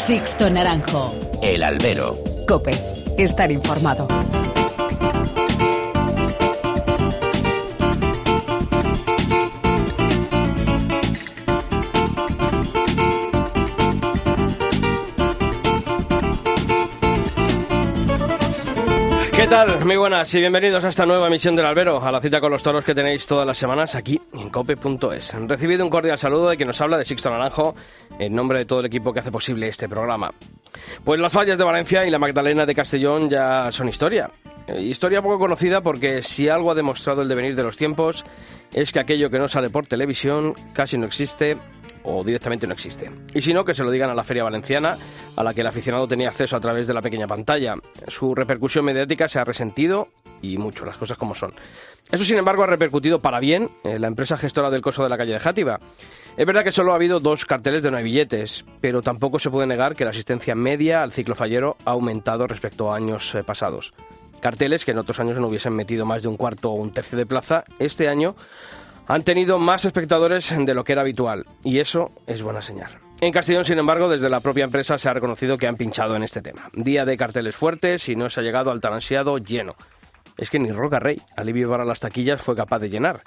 Sixto Naranjo. El albero. Cope. Estar informado. ¿Qué tal? Muy buenas y bienvenidos a esta nueva emisión del Albero, a la cita con los toros que tenéis todas las semanas aquí cope.es. Recibido un cordial saludo de quien nos habla de Sixto Naranjo, en nombre de todo el equipo que hace posible este programa. Pues las fallas de Valencia y la Magdalena de Castellón ya son historia. Eh, Historia poco conocida porque si algo ha demostrado el devenir de los tiempos es que aquello que no sale por televisión casi no existe o directamente no existe. Y si no, que se lo digan a la Feria Valenciana, a la que el aficionado tenía acceso a través de la pequeña pantalla. Su repercusión mediática se ha resentido y mucho, las cosas como son. Eso, sin embargo, ha repercutido para bien en la empresa gestora del coso de la calle de Játiva. Es verdad que solo ha habido dos carteles de nueve billetes, pero tampoco se puede negar que la asistencia media al ciclo fallero ha aumentado respecto a años eh, pasados. Carteles que en otros años no hubiesen metido más de un cuarto o un tercio de plaza, este año han tenido más espectadores de lo que era habitual, y eso es buena señal. En Castellón, sin embargo, desde la propia empresa se ha reconocido que han pinchado en este tema. Día de carteles fuertes y no se ha llegado al tan ansiado lleno. Es que ni Roca Rey, alivio para las taquillas, fue capaz de llenar.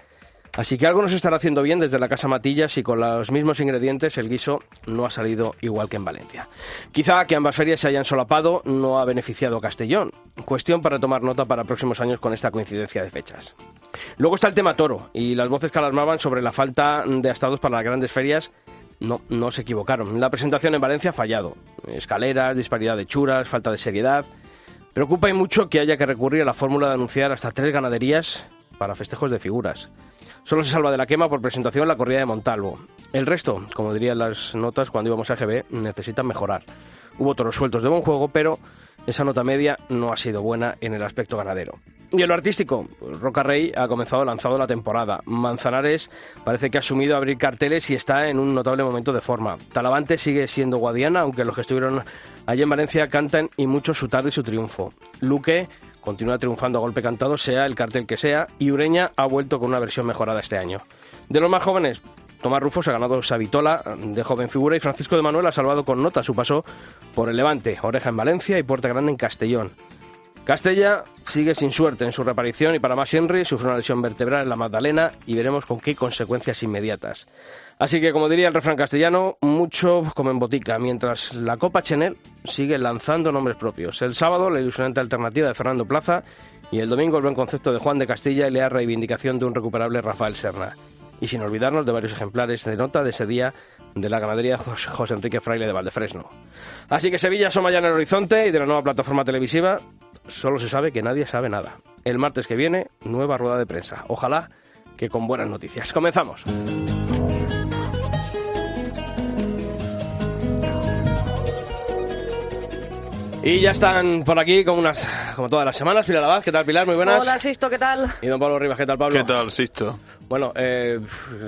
Así que algo nos estará haciendo bien desde la Casa Matillas y con los mismos ingredientes el guiso no ha salido igual que en Valencia. Quizá que ambas ferias se hayan solapado no ha beneficiado a Castellón. Cuestión para tomar nota para próximos años con esta coincidencia de fechas. Luego está el tema toro y las voces que alarmaban sobre la falta de astados para las grandes ferias no, no se equivocaron. La presentación en Valencia ha fallado. Escaleras, disparidad de churas, falta de seriedad. Preocupa y mucho que haya que recurrir a la fórmula de anunciar hasta tres ganaderías para festejos de figuras. Solo se salva de la quema por presentación la corrida de Montalvo. El resto, como dirían las notas cuando íbamos a GB, necesitan mejorar. Hubo toros sueltos de buen juego, pero esa nota media no ha sido buena en el aspecto ganadero. Y en lo artístico, Roca Rey ha comenzado lanzado la temporada. Manzanares parece que ha asumido abrir carteles y está en un notable momento de forma. Talavante sigue siendo Guadiana, aunque los que estuvieron allí en Valencia cantan y mucho su tarde y su triunfo. Luque continúa triunfando a golpe cantado, sea el cartel que sea, y Ureña ha vuelto con una versión mejorada este año. De los más jóvenes, Tomás Rufo se ha ganado Savitola de joven figura y Francisco de Manuel ha salvado con nota su paso por el Levante, Oreja en Valencia y Puerta Grande en Castellón. Castella sigue sin suerte en su reaparición y para más Henry sufre una lesión vertebral en la Magdalena y veremos con qué consecuencias inmediatas. Así que, como diría el refrán castellano, mucho como en botica, mientras la Copa Chenel sigue lanzando nombres propios. El sábado, la ilusionante alternativa de Fernando Plaza y el domingo, el buen concepto de Juan de Castilla y la reivindicación de un recuperable Rafael Serna. Y sin olvidarnos de varios ejemplares de nota de ese día de la ganadería José Enrique Fraile de Valdefresno. Así que Sevilla asoma ya en el horizonte y de la nueva plataforma televisiva solo se sabe que nadie sabe nada. El martes que viene, nueva rueda de prensa. Ojalá que con buenas noticias. Comenzamos. Y ya están por aquí como unas, como todas las semanas, Pilar Abad, ¿qué tal Pilar? Muy buenas. Hola, Sisto, ¿qué tal? Y don Pablo Rivas, ¿qué tal Pablo? ¿Qué tal, Sisto? Bueno, eh,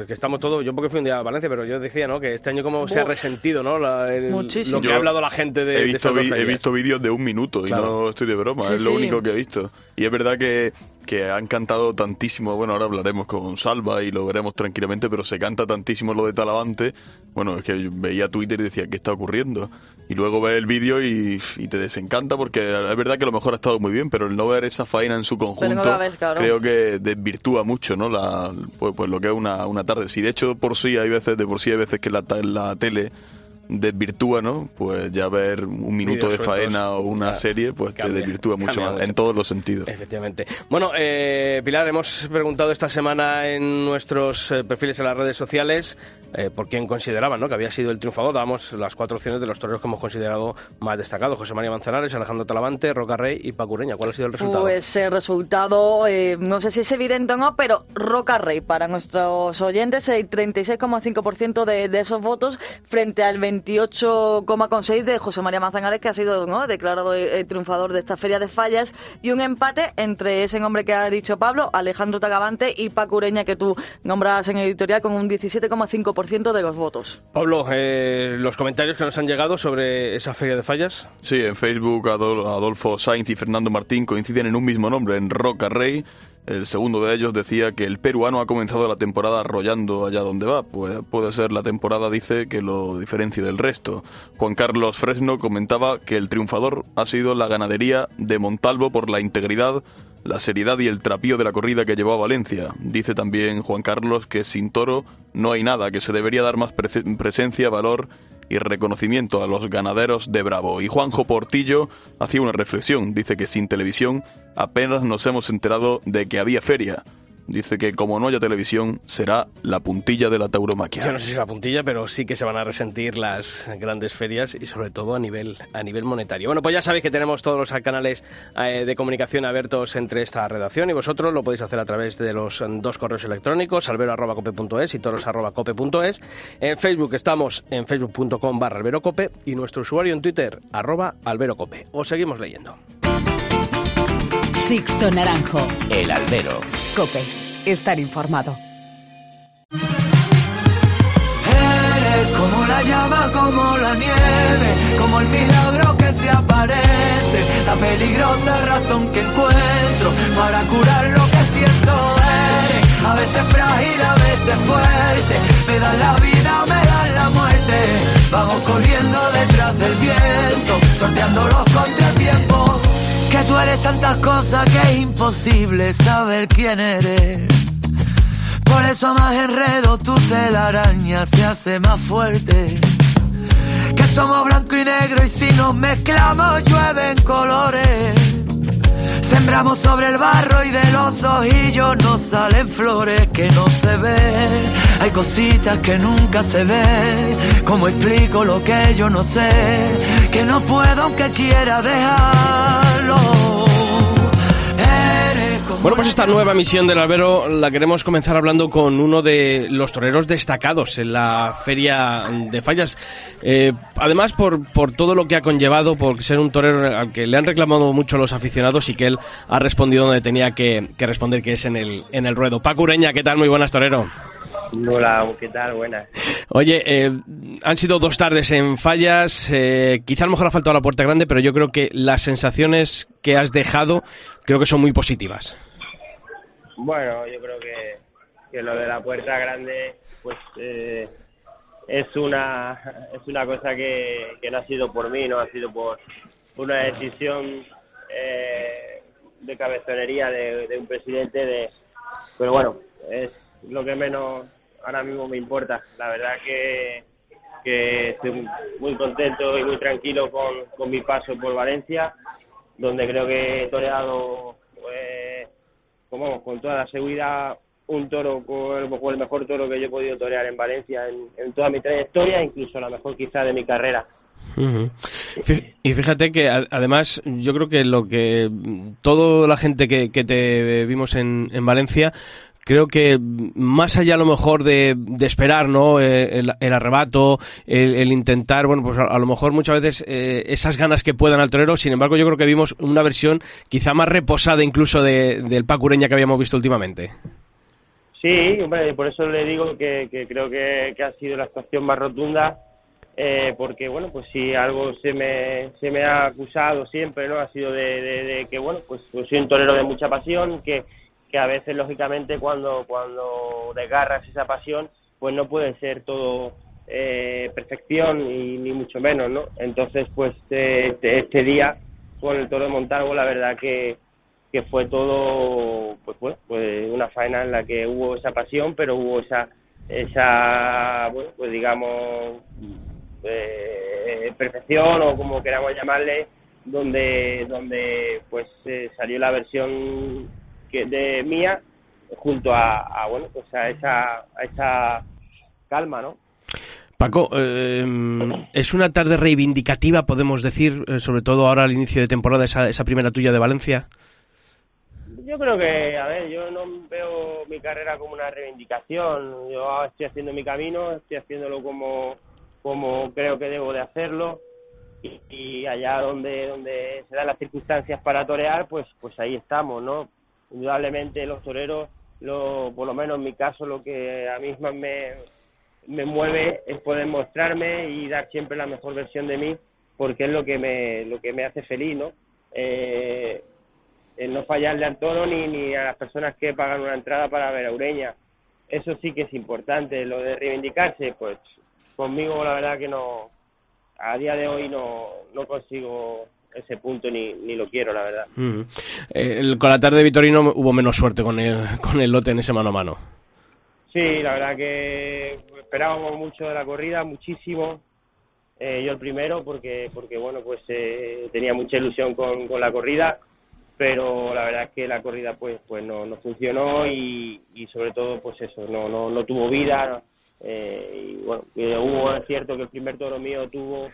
que estamos todos, yo porque fui un día a Valencia, pero yo decía, ¿no? Que este año como se ha resentido, ¿no? La- el- Muchísimo. Lo que Yo ha hablado la gente de, he de visto, esas dos vi- he visto vídeos de un minuto Claro. y no estoy de broma, Sí, es lo sí. único que he visto. Y es verdad que, que han cantado tantísimo, bueno, ahora hablaremos con Salva y lo veremos tranquilamente, pero se canta tantísimo lo de Talavante, bueno, es que yo veía Twitter y decía, ¿qué está ocurriendo? Y luego ves el vídeo y, y te desencanta porque es verdad que a lo mejor ha estado muy bien, pero el no ver esa faena en su conjunto, creo que desvirtúa mucho, ¿no? La, pues, pues lo que es una, una tarde. Si de hecho por sí hay veces, de por sí hay veces que la, la tele desvirtúa, ¿no? Pues ya ver un minuto de faena o una claro, serie, pues cambia, te desvirtúa mucho más, mucho. en todos los sentidos. Efectivamente. Bueno, eh, Pilar, hemos preguntado esta semana en nuestros eh, perfiles en las redes sociales eh, por quién consideraban ¿no? que había sido el triunfador. Damos las cuatro opciones de los toreros que hemos considerado más destacados. José María Manzanares, Alejandro Talavante, Roca Rey y Pacureña. ¿Cuál ha sido el resultado? Pues el resultado, eh, no sé si es evidente o no, pero Roca Rey para nuestros oyentes, el 36,5% de, de esos votos frente al 28,6% de José María Manzanares, que ha sido ¿no? declarado el, el triunfador de esta feria de fallas, y un empate entre ese nombre que ha dicho Pablo, Alejandro Tagavante y Paco Ureña, que tú nombras en editorial con un 17,5% de los votos. Pablo, eh, los comentarios que nos han llegado sobre esa feria de fallas. Sí, en Facebook Adol- Adolfo Sainz y Fernando Martín coinciden en un mismo nombre, en Roca Rey. El segundo de ellos decía que el peruano ha comenzado la temporada arrollando allá donde va. Pues puede ser la temporada, dice, que lo diferencie del resto. Juan Carlos Fresno comentaba que el triunfador ha sido la ganadería de Montalvo por la integridad, la seriedad y el trapío de la corrida que llevó a Valencia. Dice también Juan Carlos que sin toro no hay nada, que se debería dar más presencia, valor y reconocimiento a los ganaderos de Bravo. Y Juanjo Portillo hacía una reflexión, dice que sin televisión apenas nos hemos enterado de que había feria. Dice que como no haya televisión, será la puntilla de la tauromaquia. Yo no sé si es la puntilla, pero sí que se van a resentir las grandes ferias y sobre todo a nivel, a nivel monetario. Bueno, pues ya sabéis que tenemos todos los canales eh, de comunicación abiertos entre esta redacción y vosotros lo podéis hacer a través de los dos correos electrónicos, albero.cope.es y toros.cope.es. En Facebook estamos en facebook.com barra alberocope y nuestro usuario en Twitter, arroba alberocope. Os seguimos leyendo. Sixto Naranjo. El albero. Cope. Estar informado. Eres como la llama, como la nieve, como el milagro que se aparece, la peligrosa razón que encuentro para curar lo que siento eres. A veces frágil, a veces fuerte, me dan la vida, me dan la muerte. Vamos corriendo detrás del viento, sorteando los contratiempos tú eres tantas cosas que es imposible saber quién eres. Por eso más enredo tu telaraña se hace más fuerte. Que somos blanco y negro y si nos mezclamos llueven colores. Sembramos sobre el barro y de los ojillos nos salen flores que no se ven. Hay cositas que nunca se ven. Como explico lo que yo no sé? Que no puedo aunque quiera dejarlo. Bueno, pues esta nueva misión del albero la queremos comenzar hablando con uno de los toreros destacados en la feria de fallas. Eh, además, por, por todo lo que ha conllevado, por ser un torero al que le han reclamado mucho los aficionados y que él ha respondido donde tenía que, responder, que es en el, en el ruedo. Paco Ureña, ¿qué tal? Muy buenas, torero. Hola, ¿qué tal? Buenas. Oye, eh, han sido dos tardes en fallas. Eh, quizá a lo mejor ha faltado la puerta grande, pero yo creo que las sensaciones que has dejado creo que son muy positivas. Bueno, yo creo que, que lo de la puerta grande, pues eh, es una es una cosa que, que, no ha sido por mí, no ha sido por una decisión eh, de cabezonería de, un presidente. de Pero bueno, es lo que menos ahora mismo me importa. La verdad que, que estoy muy contento y muy tranquilo con, con mi paso por Valencia, donde creo que he toreado con toda la seguridad, un toro con el, mejor toro que yo he podido torear en Valencia en, toda mi trayectoria, incluso la mejor quizá de mi carrera. Y fíjate que además yo creo que lo que toda la gente que, te vimos en, en Valencia creo que más allá a lo mejor de, esperar no eh, el, arrebato el, intentar bueno pues a, lo mejor muchas veces eh, esas ganas que puedan al torero. Sin embargo yo creo que vimos una versión quizá más reposada incluso de, del Pacureña que habíamos visto últimamente. Sí hombre por eso le digo que, creo que, ha sido la actuación más rotunda eh, porque bueno pues si algo se me se me ha acusado siempre no ha sido de, de que bueno pues, pues soy un torero de mucha pasión que que a veces lógicamente cuando cuando desgarras esa pasión pues no puede ser todo eh, perfección y ni mucho menos no entonces pues este, este día con el toro de Montalvo la verdad que, que fue todo pues, pues, pues una faena en la que hubo esa pasión pero hubo esa esa bueno pues digamos eh, perfección o como queramos llamarle donde donde pues eh, salió la versión de mía junto a, bueno pues a esa a esa calma no Paco, eh, es una tarde reivindicativa, podemos decir, eh, sobre todo ahora al inicio de temporada, esa, esa primera tuya de Valencia. Yo creo que, a ver, yo no veo mi carrera como una reivindicación. Yo estoy haciendo mi camino, estoy haciéndolo como, como creo que debo de hacerlo. Y, y allá donde, donde se dan las circunstancias para torear, pues, pues ahí estamos, ¿no? Indudablemente los toreros, lo, por lo menos en mi caso, lo que a mí más me, me mueve es poder mostrarme y dar siempre la mejor versión de mí, porque es lo que me, lo que me hace feliz, ¿no? Eh, el no fallarle al toro ni, ni a las personas que pagan una entrada para ver a Ureña. Eso sí que es importante. Lo de reivindicarse, pues conmigo la verdad que no, a día de hoy no, no consigo ese punto ni, ni lo quiero, la verdad. Mm. Eh, el- con la tarde de Vitorino hubo menos suerte con el, con el lote en ese mano a mano. Sí, la verdad que esperábamos mucho de la corrida, muchísimo. Eh, yo el primero porque porque bueno pues eh, tenía mucha ilusión con, con la corrida, pero la verdad es que la corrida pues pues no, no funcionó y, y sobre todo pues eso no no, no tuvo vida. eh, y bueno, hubo es cierto que el primer toro mío tuvo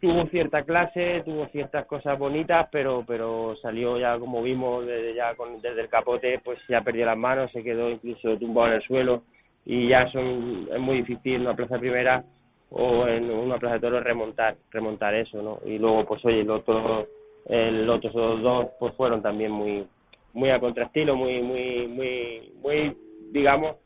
tuvo cierta clase, tuvo ciertas cosas bonitas, pero pero salió ya como vimos desde ya con, desde el capote, pues ya perdió las manos, se quedó incluso tumbado en el suelo y ya son es muy difícil en una plaza primera o en una plaza de toros remontar remontar eso, ¿no? Y luego pues oye, los otros el otros dos pues fueron también muy muy a contrastilo, muy muy muy muy digamos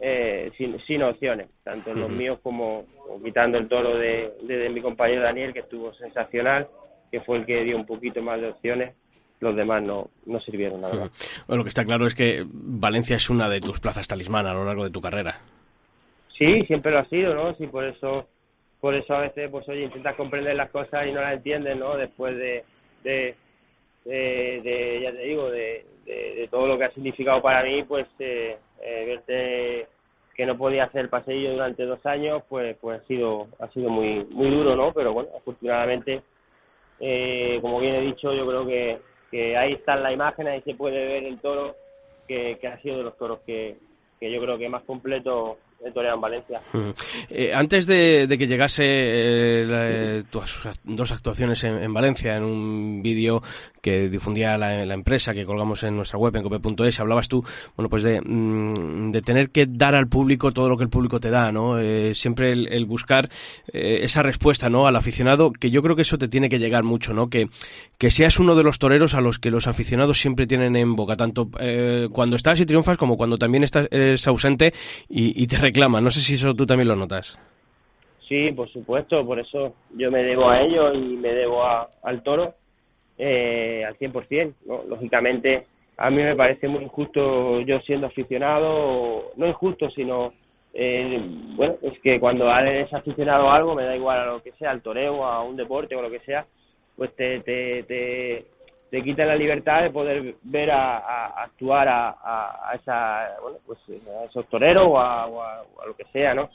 eh, sin, sin opciones, tanto los míos como, como quitando el toro de, de, de mi compañero Daniel, que estuvo sensacional, que fue el que dio un poquito más de opciones, los demás no, no sirvieron, la verdad. Bueno, lo que está claro es que Valencia es una de tus plazas talismán a lo largo de tu carrera. Sí, siempre lo ha sido, ¿no? Sí, por eso, por eso a veces, pues oye, intentas comprender las cosas y no las entiendes, ¿no? Después de, de, de, ya te digo, de, de, todo lo que ha significado para mí, pues eh, eh, verte que no podía hacer paseillo durante dos años, pues, pues ha sido, ha sido muy, muy duro, ¿no? Pero bueno, afortunadamente, eh, como bien he dicho, yo creo que, que ahí está la imagen, ahí se puede ver el toro, que, que ha sido de los toros que, que yo creo que más completo Valencia. Eh, antes de, que llegase eh, la- tus dos actuaciones en, en Valencia, en un vídeo que difundía la, la empresa, que colgamos en nuestra web, en cope.es, hablabas tú, bueno, pues de, mm, de tener que dar al público todo lo que el público te da, ¿no? Eh, siempre el, buscar eh, esa respuesta, ¿no? Al aficionado, que yo creo que eso te tiene que llegar mucho, ¿no? Que, que seas uno de los toreros a los que los aficionados siempre tienen en boca, tanto cuando estás y triunfas como cuando también estás eres ausente y, y te reclaman. No sé si eso tú también lo notas. Sí, por supuesto, por eso yo me debo a ellos y me debo a- al toro eh, al 100%. ¿no? Lógicamente, a mí me parece muy injusto yo siendo aficionado, no injusto, sino, eh, bueno, es que cuando eres aficionado a algo, me da igual a lo que sea, al toreo, a un deporte o lo que sea, pues te, te, te, te quitan la libertad de poder ver a, actuar a, a, esa, bueno, pues a esos toreros o a, lo que sea, ¿no?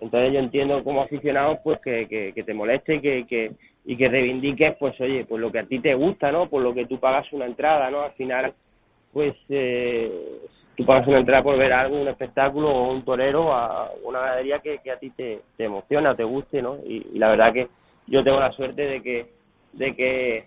Entonces yo entiendo como aficionado pues que, que, te moleste y que, que, y que reivindiques pues oye, pues lo que a ti te gusta, ¿no? Por lo que tú pagas una entrada, ¿no? Al final pues eh, tú pagas una entrada por ver algo, un espectáculo o un torero a una ganadería que, a ti te, te emociona te guste, ¿no? Y, y la verdad que yo tengo la suerte de que de que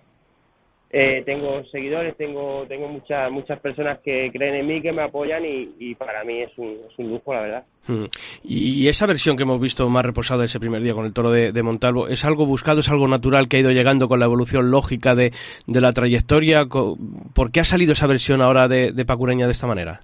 eh, tengo seguidores, tengo tengo muchas muchas personas que creen en mí, que me apoyan y, y para mí es un, es un lujo, la verdad. Mm. Y, esa versión que hemos visto más reposada ese primer día con el toro de, de Montalvo, ¿es algo buscado, es algo natural que ha ido llegando con la evolución lógica de, de la trayectoria? ¿Por qué ha salido esa versión ahora de, de Pacureña de esta manera?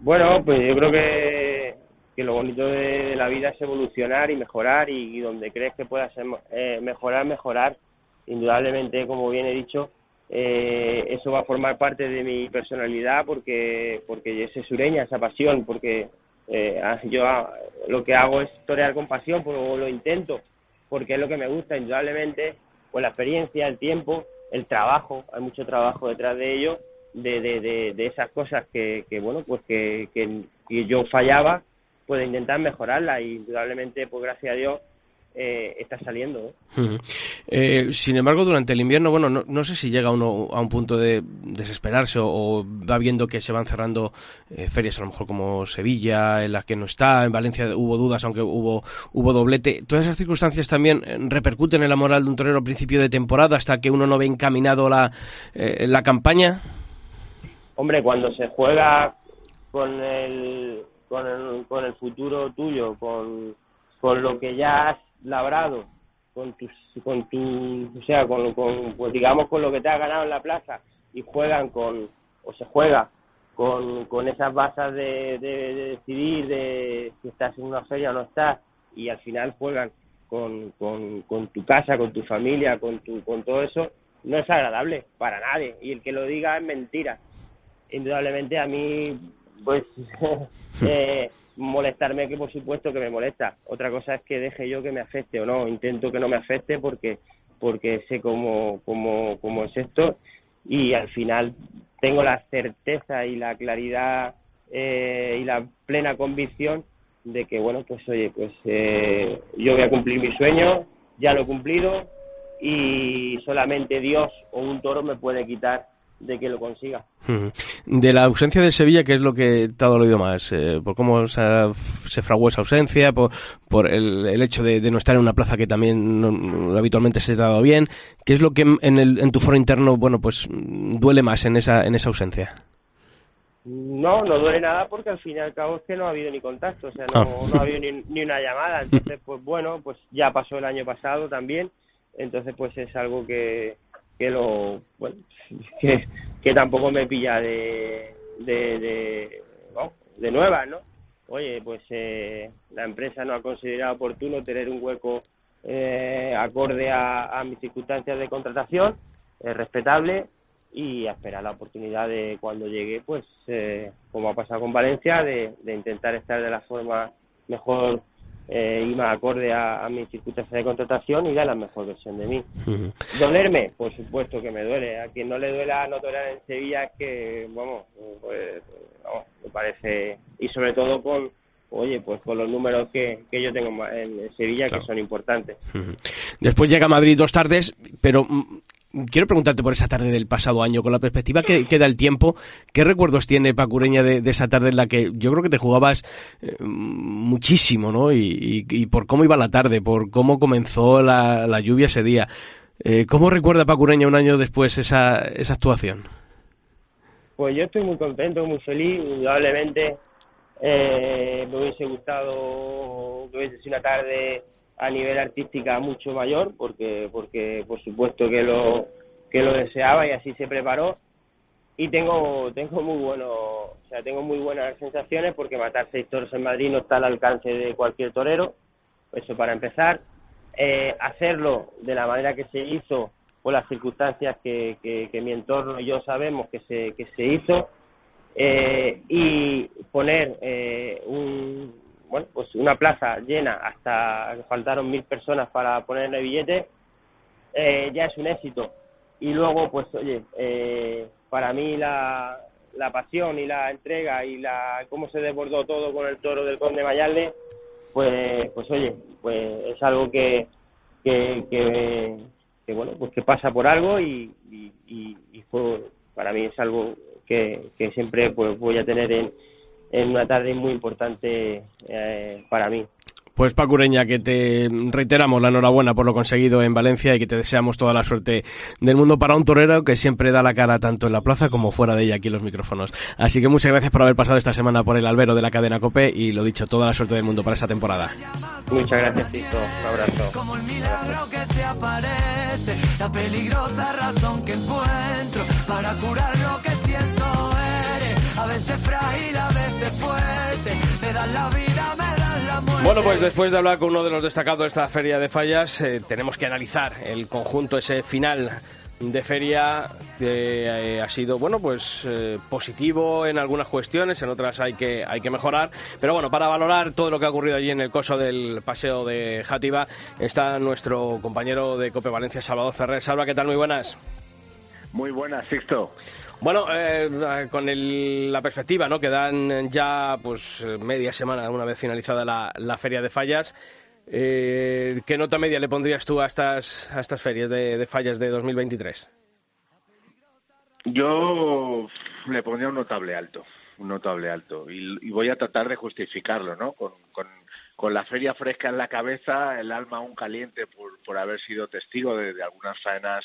Bueno, pues yo creo que, que lo bonito de la vida es evolucionar y mejorar y, y donde crees que puedas em- eh, mejorar, mejorar. Indudablemente, como bien he dicho, eh, eso va a formar parte de mi personalidad porque porque ese sureña, esa pasión, porque eh, ah, yo ah, lo que hago es torear con pasión, pero lo intento porque es lo que me gusta, indudablemente, pues la experiencia, el tiempo, el trabajo, hay mucho trabajo detrás de ello, de, de, de, de esas cosas que, que bueno, pues que, que, que yo fallaba, pues intentar mejorarla y indudablemente, pues gracias a Dios, eh, está saliendo. Ujú. Eh, sin embargo, durante el invierno, bueno, no, no sé si llega uno a un punto de desesperarse o, o va viendo que se van cerrando eh, ferias, a lo mejor como Sevilla, en las que no está, en Valencia hubo dudas, aunque hubo, hubo doblete. Todas esas circunstancias también eh, repercuten en la moral de un torero a principio de temporada hasta que uno no ve encaminado la, eh, la campaña. Hombre, cuando se juega con el, con el, con el futuro tuyo, con, con lo que ya has labrado, con tus, con tu, o sea, con, con, pues digamos con lo que te has ganado en la plaza y juegan con, o se juega con, con esas bases de, de, de decidir de si estás en una feria o no estás y al final juegan con, con, con tu casa, con tu familia, con tu, con todo eso, no es agradable para nadie y el que lo diga es mentira. Indudablemente a mí, pues, eh, molestarme que por supuesto que me molesta. Otra cosa es que deje yo que me afecte o no. Intento que no me afecte porque porque sé cómo, cómo, cómo es esto y al final tengo la certeza y la claridad eh, y la plena convicción de que bueno pues oye pues eh, yo voy a cumplir mi sueño ya lo he cumplido y solamente Dios o un toro me puede quitar de que lo consiga. De la ausencia de Sevilla, ¿qué es lo que te ha dolido más? Eh, ¿Por cómo se, fraguó esa ausencia? ¿Por, por el, hecho de, no estar en una plaza que también habitualmente se te ha dado bien? ¿Qué es lo que en, el, en tu foro interno, bueno, pues duele más en esa, en esa ausencia? No, no duele nada porque al fin y al cabo es que no ha habido ni contacto, o sea, no, ah. no ha habido ni, ni una llamada. Entonces, pues bueno, pues ya pasó el año pasado también. Entonces, pues es algo que, que lo bueno que, que tampoco me pilla de de de, de nuevas no oye pues eh, la empresa no ha considerado oportuno tener un hueco eh, acorde a, mis circunstancias de contratación es respetable y a esperar la oportunidad de cuando llegue pues eh, como ha pasado con Valencia de, de intentar estar de la forma mejor eh, y más acorde a, mis circunstancias de contratación y da la mejor versión de mí. ¿Dolerme? Por supuesto que me duele. A quien no le duela no torear en Sevilla es que, vamos, pues, me parece, y sobre todo con, oye, pues con los números que, que yo tengo en Sevilla, que son importantes. Después llega Madrid dos tardes, pero mm, quiero preguntarte por esa tarde del pasado año, con la perspectiva que, queda el tiempo, ¿qué recuerdos tiene Pacureña de, esa tarde en la que yo creo que te jugabas eh, muchísimo, ¿no? Y, por cómo iba la tarde, por cómo comenzó la, lluvia ese día. Eh, ¿Cómo recuerda Pacureña un año después esa, esa actuación? Pues yo estoy muy contento, muy feliz, indudablemente eh, me hubiese gustado que hubiese sido una tarde a nivel artística mucho mayor porque porque por supuesto que lo que lo deseaba y así se preparó. Y tengo tengo muy bueno o sea tengo muy buenas sensaciones porque matar seis toros en Madrid no está al alcance de cualquier torero eso para empezar. Eh, hacerlo de la manera que se hizo por las circunstancias que, que, mi entorno y yo sabemos que se que se hizo eh, y poner eh, un bueno, pues una plaza llena hasta faltaron mil personas para ponerle billetes, eh, ya es un éxito. Y luego, pues oye, eh, para mí la, la pasión y la entrega y la cómo se desbordó todo con el toro del Conde Mayalde, pues, pues oye, pues es algo que, que, que, bueno, pues que pasa por algo y, y, y, fue, para mí es algo que, que siempre pues voy a tener en, en una tarde muy importante eh, para mí. Pues Pacureña, que te reiteramos la enhorabuena por lo conseguido en Valencia y que te deseamos toda la suerte del mundo para un torero que siempre da la cara tanto en la plaza como fuera de ella aquí en los micrófonos. Así que muchas gracias por haber pasado esta semana por el albero de la cadena Cope y lo dicho, toda la suerte del mundo para esta temporada. Muchas gracias, Tito. Un abrazo. Como el milagro que se aparece, la peligrosa razón que encuentro para curar lo que siento a veces frágil, a veces fuerte, me dan la vida, me dan la muerte. Bueno, pues después de hablar con uno de los destacados de esta feria de fallas, eh, tenemos que analizar el conjunto, ese final de feria que eh, ha sido bueno pues eh, positivo en algunas cuestiones en otras hay que hay que mejorar. Pero bueno para valorar todo lo que ha ocurrido allí en el coso del paseo de Játiva está nuestro compañero de Cope Valencia Salvador Ferrer. Salva qué tal muy buenas. Muy buenas Sixto bueno, eh, con la perspectiva ¿no? que dan ya pues media semana, una vez finalizada la, feria de fallas, eh, ¿qué nota media le pondrías tú a estas, a estas ferias de, fallas de 2023? Yo le pondría un notable alto, un notable alto, y, voy a tratar de justificarlo, ¿no? Con, con, la feria fresca en la cabeza, el alma aún caliente por, por haber sido testigo de algunas faenas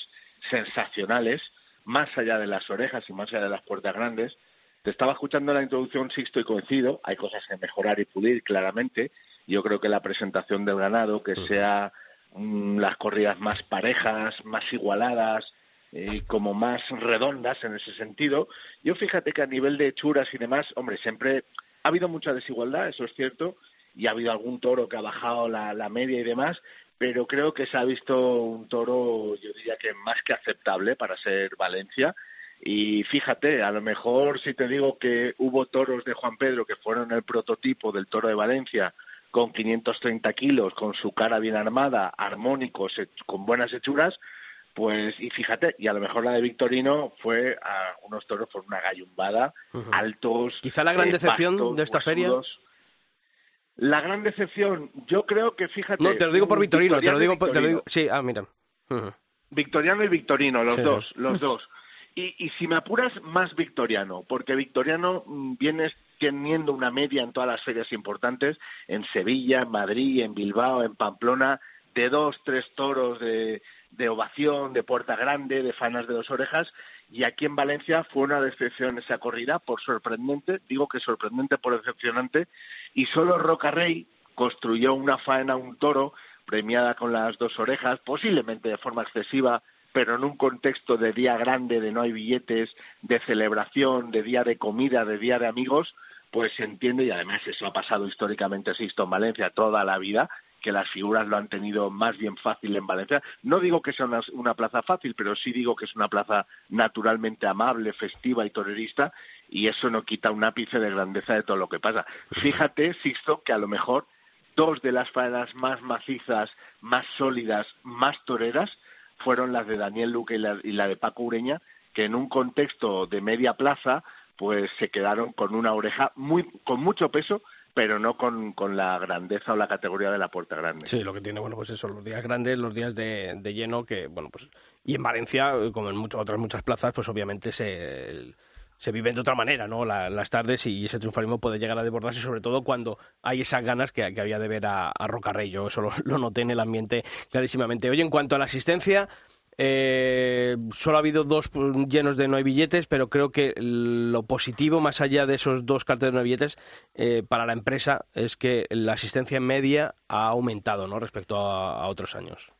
sensacionales más allá de las orejas y más allá de las puertas grandes. Te estaba escuchando la introducción, Sixto, y coincido. Hay cosas que mejorar y pulir, claramente. Yo creo que la presentación del ganado, que sea mm, las corridas más parejas, más igualadas, eh, como más redondas en ese sentido. Yo fíjate que a nivel de hechuras y demás, hombre, siempre ha habido mucha desigualdad, eso es cierto, y ha habido algún toro que ha bajado la, la media y demás, pero creo que se ha visto un toro, yo diría que más que aceptable para ser Valencia. Y fíjate, a lo mejor si te digo que hubo toros de Juan Pedro que fueron el prototipo del toro de Valencia, con 530 kilos, con su cara bien armada, armónicos, con buenas hechuras, pues, y fíjate, y a lo mejor la de Victorino fue a unos toros por una gallumbada, altos. Quizá la gran eh, decepción bastos, de esta feria. La gran decepción, yo creo que fíjate. No, te lo digo por un Victorino, te lo digo, por- te lo digo. Sí, ah, mira. Victoriano y Victorino, los Sí, dos, los dos. Y, y si me apuras, más Victoriano, porque Victoriano mm, viene teniendo una media en todas las ferias importantes, en Sevilla, en Madrid, en Bilbao, en Pamplona, de dos, tres toros de, ovación, de puerta grande, de fanas de dos orejas, y aquí en Valencia fue una decepción esa corrida, por sorprendente, digo que sorprendente por decepcionante, y solo Roca Rey construyó una faena, un toro, premiada con las dos orejas, posiblemente de forma excesiva, pero en un contexto de día grande, de no hay billetes, de celebración, de día de comida, de día de amigos, pues se entiende, y además eso ha pasado históricamente, Sisto, en Valencia toda la vida, que las figuras lo han tenido más bien fácil en Valencia. No digo que sea una, plaza fácil, pero sí digo que es una plaza naturalmente amable, festiva y torerista, y eso no quita un ápice de grandeza de todo lo que pasa. Fíjate, Sisto, que a lo mejor dos de las faenas más macizas, más sólidas, más toreras, fueron las de Daniel Luque y la, y la de Paco Ureña, que en un contexto de media plaza, pues se quedaron con una oreja muy, con mucho peso, pero no con, con la grandeza o la categoría de la puerta grande. Sí, lo que tiene, bueno, pues eso, los días grandes, los días de, de lleno, que, bueno, pues. Y en Valencia, como en muchas otras muchas plazas, pues obviamente se, se viven de otra manera, ¿no? La- las tardes y ese triunfalismo puede llegar a desbordarse, sobre todo cuando hay esas ganas que, que había de ver a, a Rocarrey. Eso lo, lo noté en el ambiente clarísimamente. Oye, en cuanto a la asistencia. Eh, solo ha habido dos pues, llenos de no hay billetes, pero creo que lo positivo, más allá de esos dos carteles de no hay billetes, eh, para la empresa es que la asistencia en media ha aumentado ¿no? respecto a, a otros años.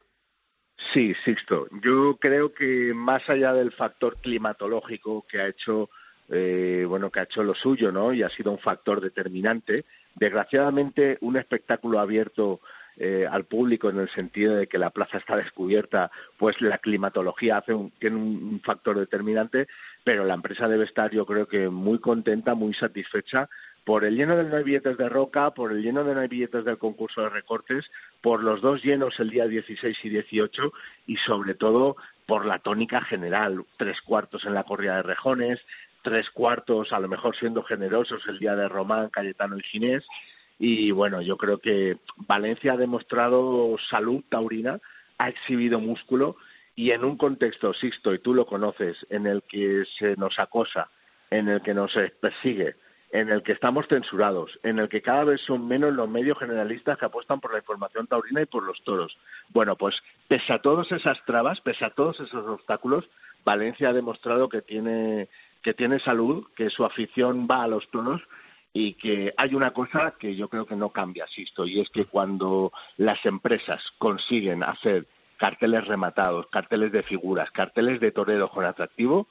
Sí, Sixto. Yo creo que más allá del factor climatológico que ha hecho, eh, bueno, que ha hecho lo suyo, ¿no? Y ha sido un factor determinante. Desgraciadamente, un espectáculo abierto eh, al público en el sentido de que la plaza está descubierta, pues la climatología hace un, tiene un, factor determinante, pero la empresa debe estar, yo creo que muy contenta, muy satisfecha por el lleno del no hay billetes de Roca, por el lleno de no hay billetes del concurso de recortes, por los dos llenos el día 16 y 18 y sobre todo por la tónica general, tres cuartos en la corrida de rejones, tres cuartos a lo mejor siendo generosos el día de Román, Cayetano y Ginés y bueno, yo creo que Valencia ha demostrado salud taurina, ha exhibido músculo y en un contexto, Sixto, y tú lo conoces, en el que se nos acosa, en el que nos persigue, en el que estamos censurados, en el que cada vez son menos los medios generalistas que apuestan por la información taurina y por los toros. Bueno, pues pese a todas esas trabas, pese a todos esos obstáculos, Valencia ha demostrado que tiene, que tiene salud, que su afición va a los toros y que hay una cosa que yo creo que no cambia, Sisto, y es que cuando las empresas consiguen hacer carteles rematados, carteles de figuras, carteles de toreros con atractivo,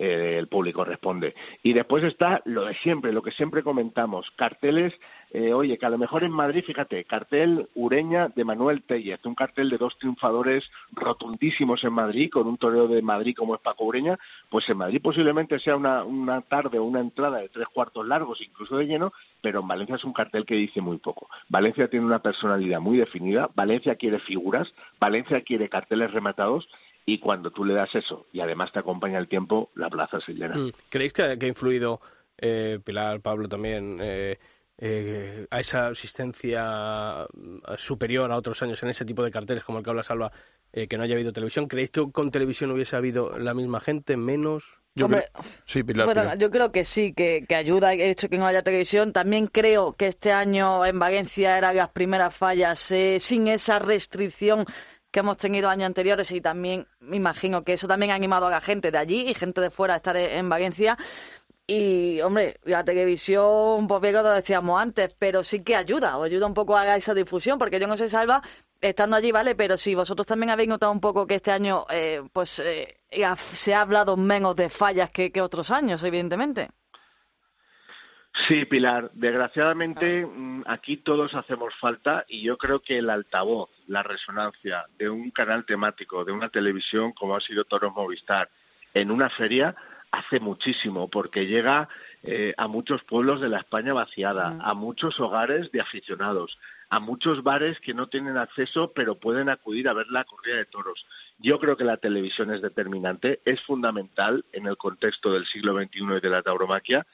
eh, el público responde. Y después está lo de siempre, lo que siempre comentamos, carteles, eh, oye, que a lo mejor en Madrid, fíjate, cartel Ureña de Manuel Tellez, un cartel de dos triunfadores rotundísimos en Madrid, con un toreo de Madrid como es Paco Ureña, pues en Madrid posiblemente sea una, una tarde o una entrada de tres cuartos largos, incluso de lleno, pero en Valencia es un cartel que dice muy poco. Valencia tiene una personalidad muy definida, Valencia quiere figuras, Valencia quiere carteles rematados y cuando tú le das eso y además te acompaña el tiempo, la plaza se llena. Mm. ¿Creéis que, que ha influido eh, Pilar, Pablo también, eh, eh, a esa asistencia mm, superior a otros años en ese tipo de carteles como el que habla Salva, eh, que no haya habido televisión? ¿Creéis que con televisión hubiese habido la misma gente, menos? Yo Hombre, creo- Sí, Pilar, Bueno, Pilar. yo creo que sí, que, que ayuda el hecho que no haya televisión. También creo que este año en Valencia eran las primeras fallas eh, sin esa restricción que hemos tenido años anteriores y también me imagino que eso también ha animado a la gente de allí y gente de fuera a estar en, en Valencia. Y, hombre, la televisión, pues bien lo decíamos antes, pero sí que ayuda, o ayuda un poco a esa difusión, porque yo no sé, Salva, estando allí, ¿vale? Pero si vosotros también habéis notado un poco que este año, eh, pues, eh, se ha hablado menos de fallas que, que otros años, evidentemente. Sí, Pilar. Desgraciadamente mm, aquí todos hacemos falta y yo creo que el altavoz, la resonancia de un canal temático, de una televisión como ha sido Toros Movistar, en una feria hace muchísimo porque llega eh, a muchos pueblos de la España vaciada, a muchos hogares de aficionados, a muchos bares que no tienen acceso pero pueden acudir a ver la corrida de toros. Yo creo que la televisión es determinante, es fundamental en el contexto del siglo XXI y de la tauromaquia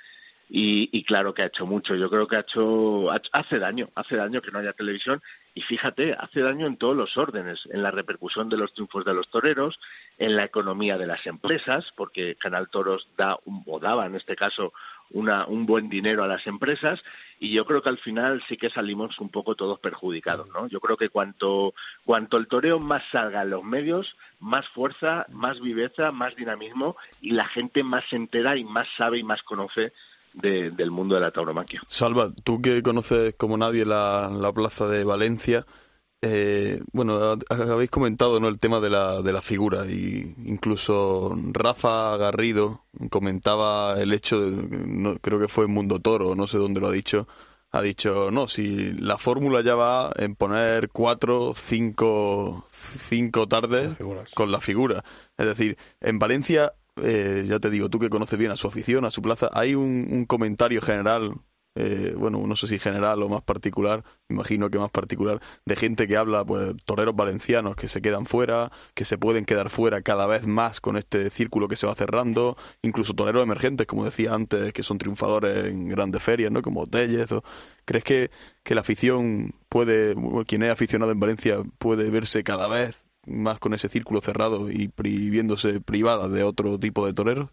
y, y, claro que ha hecho mucho. Yo creo que ha hecho, hace daño, hace daño que no haya televisión y fíjate, hace daño en todos los órdenes, en la repercusión de los triunfos de los toreros, en la economía de las empresas, porque Canal Toros da o daba en este caso una, un buen dinero a las empresas y yo creo que al final sí que salimos un poco todos perjudicados, ¿no? Yo creo que cuanto cuanto el toreo más salga en los medios, más fuerza, más viveza, más dinamismo y la gente más se entera y más sabe y más conoce del mundo de la tauromaquia. Salva, tú que conoces como nadie la, la plaza de Valencia, eh, bueno, habéis comentado ¿no? el tema de la, de la figura y incluso Rafa Garrido comentaba el hecho de, creo que fue en Mundo Toro, no sé dónde lo ha dicho, ha dicho, no, si la fórmula ya va en poner cuatro, cinco, cinco tardes con la figura. Es decir, en Valencia eh, ya te digo, tú que conoces bien a su afición, a su plaza, hay un, comentario general, eh, bueno, no sé si general o más particular, imagino que más particular, de gente que habla, pues, toreros valencianos que se quedan fuera, que se pueden quedar fuera cada vez más con este círculo que se va cerrando, incluso toreros emergentes, como decía antes, que son triunfadores en grandes ferias, ¿no? Como Tellez. O... ¿Crees que, que la afición puede, quien es aficionado en Valencia, puede verse cada vez más con ese círculo cerrado y viéndose privada de otro tipo de toreros?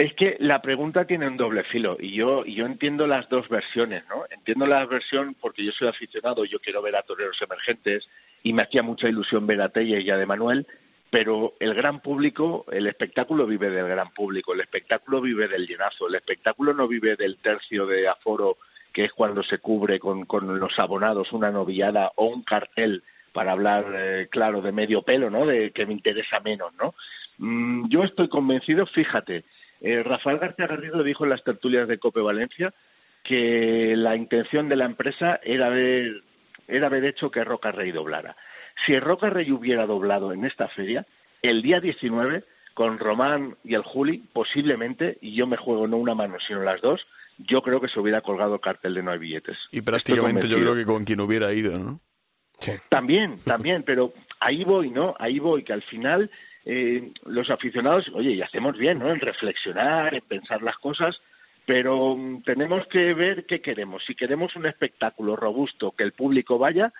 Es que la pregunta tiene un doble filo y yo, y yo entiendo las dos versiones, ¿no? Entiendo la versión porque yo soy aficionado, yo quiero ver a toreros emergentes y me hacía mucha ilusión ver a Telle y a de Manuel, pero el gran público, el espectáculo vive del gran público, el espectáculo vive del llenazo, el espectáculo no vive del tercio de aforo que es cuando se cubre con, con los abonados una novillada o un cartel para hablar, eh, claro, de medio pelo, ¿no? De que me interesa menos, ¿no? Mm, yo estoy convencido, fíjate, eh, Rafael García Garrido dijo en las tertulias de Cope Valencia que la intención de la empresa era haber, era haber hecho que Roca Rey doblara. Si Roca Rey hubiera doblado en esta feria, el día 19, con Román y el Juli, posiblemente, y yo me juego no una mano sino las dos, yo creo que se hubiera colgado el cartel de no hay billetes. Y prácticamente yo creo que con quien hubiera ido, ¿no? También, también, pero ahí voy, ¿no? Ahí voy, que al final eh, los aficionados, oye, ya hacemos bien, ¿no? En reflexionar, en pensar las cosas, pero mm, tenemos que ver qué queremos. Si queremos un espectáculo robusto, que el público vaya,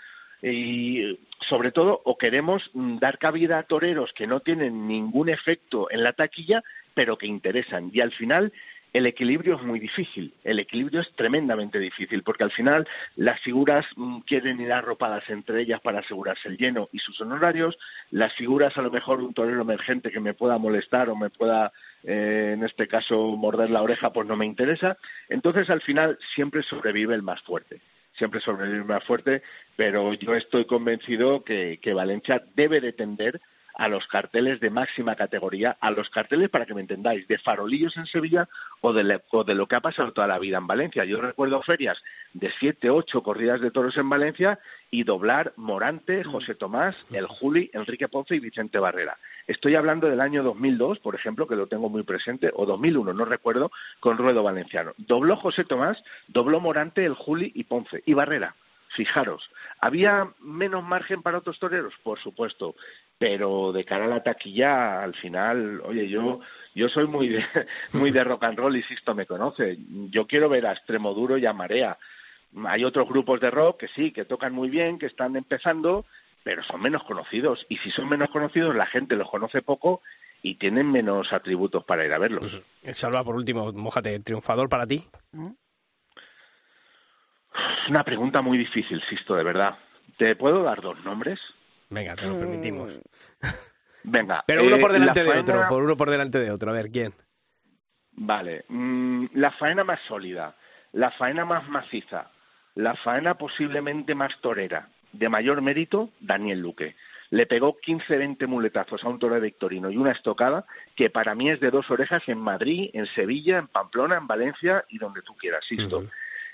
y sobre todo, o queremos mm, dar cabida a toreros que no tienen ningún efecto en la taquilla, pero que interesan. Y al final, el equilibrio es muy difícil, el equilibrio es tremendamente difícil, porque al final las figuras mm, quieren ir arropadas entre ellas para asegurarse el lleno y sus honorarios, las figuras a lo mejor un torero emergente que me pueda molestar o me pueda, eh, en este caso, morder la oreja, pues no me interesa, entonces al final siempre sobrevive el más fuerte siempre sobrevive el más fuerte, pero yo estoy convencido que, que Valencia debe de tender a los carteles de máxima categoría, a los carteles, para que me entendáis, de farolillos en Sevilla o de, de lo que ha pasado toda la vida en Valencia. Yo recuerdo ferias de siete, ocho corridas de toros en Valencia y doblar Morante, José Tomás, el Juli, Enrique Ponce y Vicente Barrera. Estoy hablando del año 2002, por ejemplo, que lo tengo muy presente, o 2001, no recuerdo, con Ruedo Valenciano. Dobló José Tomás, dobló Morante, el Juli y Ponce y Barrera. Fijaros, ¿había menos margen para otros toreros? Por supuesto, pero de cara a la taquilla, al final, oye, yo yo soy muy de, muy de rock and roll y Sisto me conoce. Yo quiero ver a Extremo Duro y a Marea. Hay otros grupos de rock que sí, que tocan muy bien, que están empezando, pero son menos conocidos. Y si son menos conocidos, la gente los conoce poco y tienen menos atributos para ir a verlos. Salva, por último, mojate, triunfador para ti. Una pregunta muy difícil, Sisto, de verdad. ¿Te puedo dar dos nombres? Venga, te lo permitimos. Venga. Pero uno por eh, delante la de otro, por uno por delante de otro. A ver, ¿quién? Vale. mm, la faena más sólida, la faena más maciza, la faena posiblemente más torera, de mayor mérito, Daniel Luque. le pegó 15-20 muletazos a un toro de Victorino y una estocada que para mí es de dos orejas en Madrid, en Sevilla, en Pamplona, en Valencia y donde tú quieras, Sisto.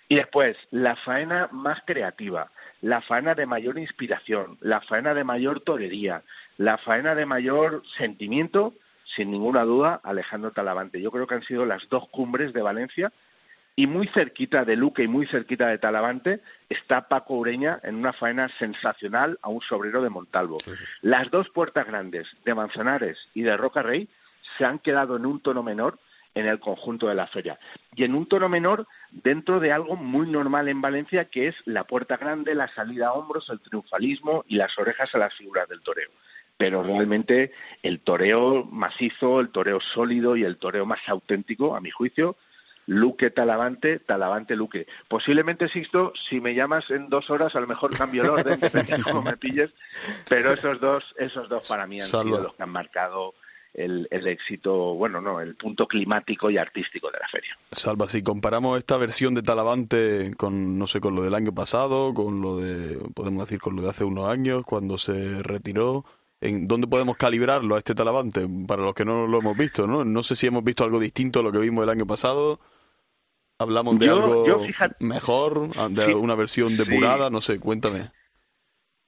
Y después, la faena más creativa, la faena de mayor inspiración, la faena de mayor torería, la faena de mayor sentimiento, sin ninguna duda, Alejandro Talavante. Yo creo que han sido las dos cumbres de Valencia y muy cerquita de Luque y muy cerquita de Talavante está Paco Ureña en una faena sensacional a un sobrero de Montalvo. Las dos puertas grandes de Manzanares y de Roca Rey se han quedado en un tono menor en el conjunto de la feria. Y en un tono menor dentro de algo muy normal en Valencia, que es la puerta grande, la salida a hombros, el triunfalismo y las orejas a las figuras del toreo. Pero realmente el toreo macizo, el toreo sólido y el toreo más auténtico, a mi juicio, Luque Talavante, Talavante Luque. Posiblemente, Sixto, si me llamas en dos horas, a lo mejor cambio el orden, depende de cómo me pilles, pero esos dos, esos dos para mí han sido los que han marcado el, éxito, bueno, no, el punto climático y artístico de la feria. Salva, si comparamos esta versión de Talavante con, no sé, con lo del año pasado, con lo de, podemos decir, con lo de hace unos años, cuando se retiró, ¿en dónde podemos calibrarlo a este Talavante? Para los que no lo hemos visto, ¿no? No sé si hemos visto algo distinto a lo que vimos el año pasado. Hablamos de algo mejor, de una versión depurada, no sé, cuéntame.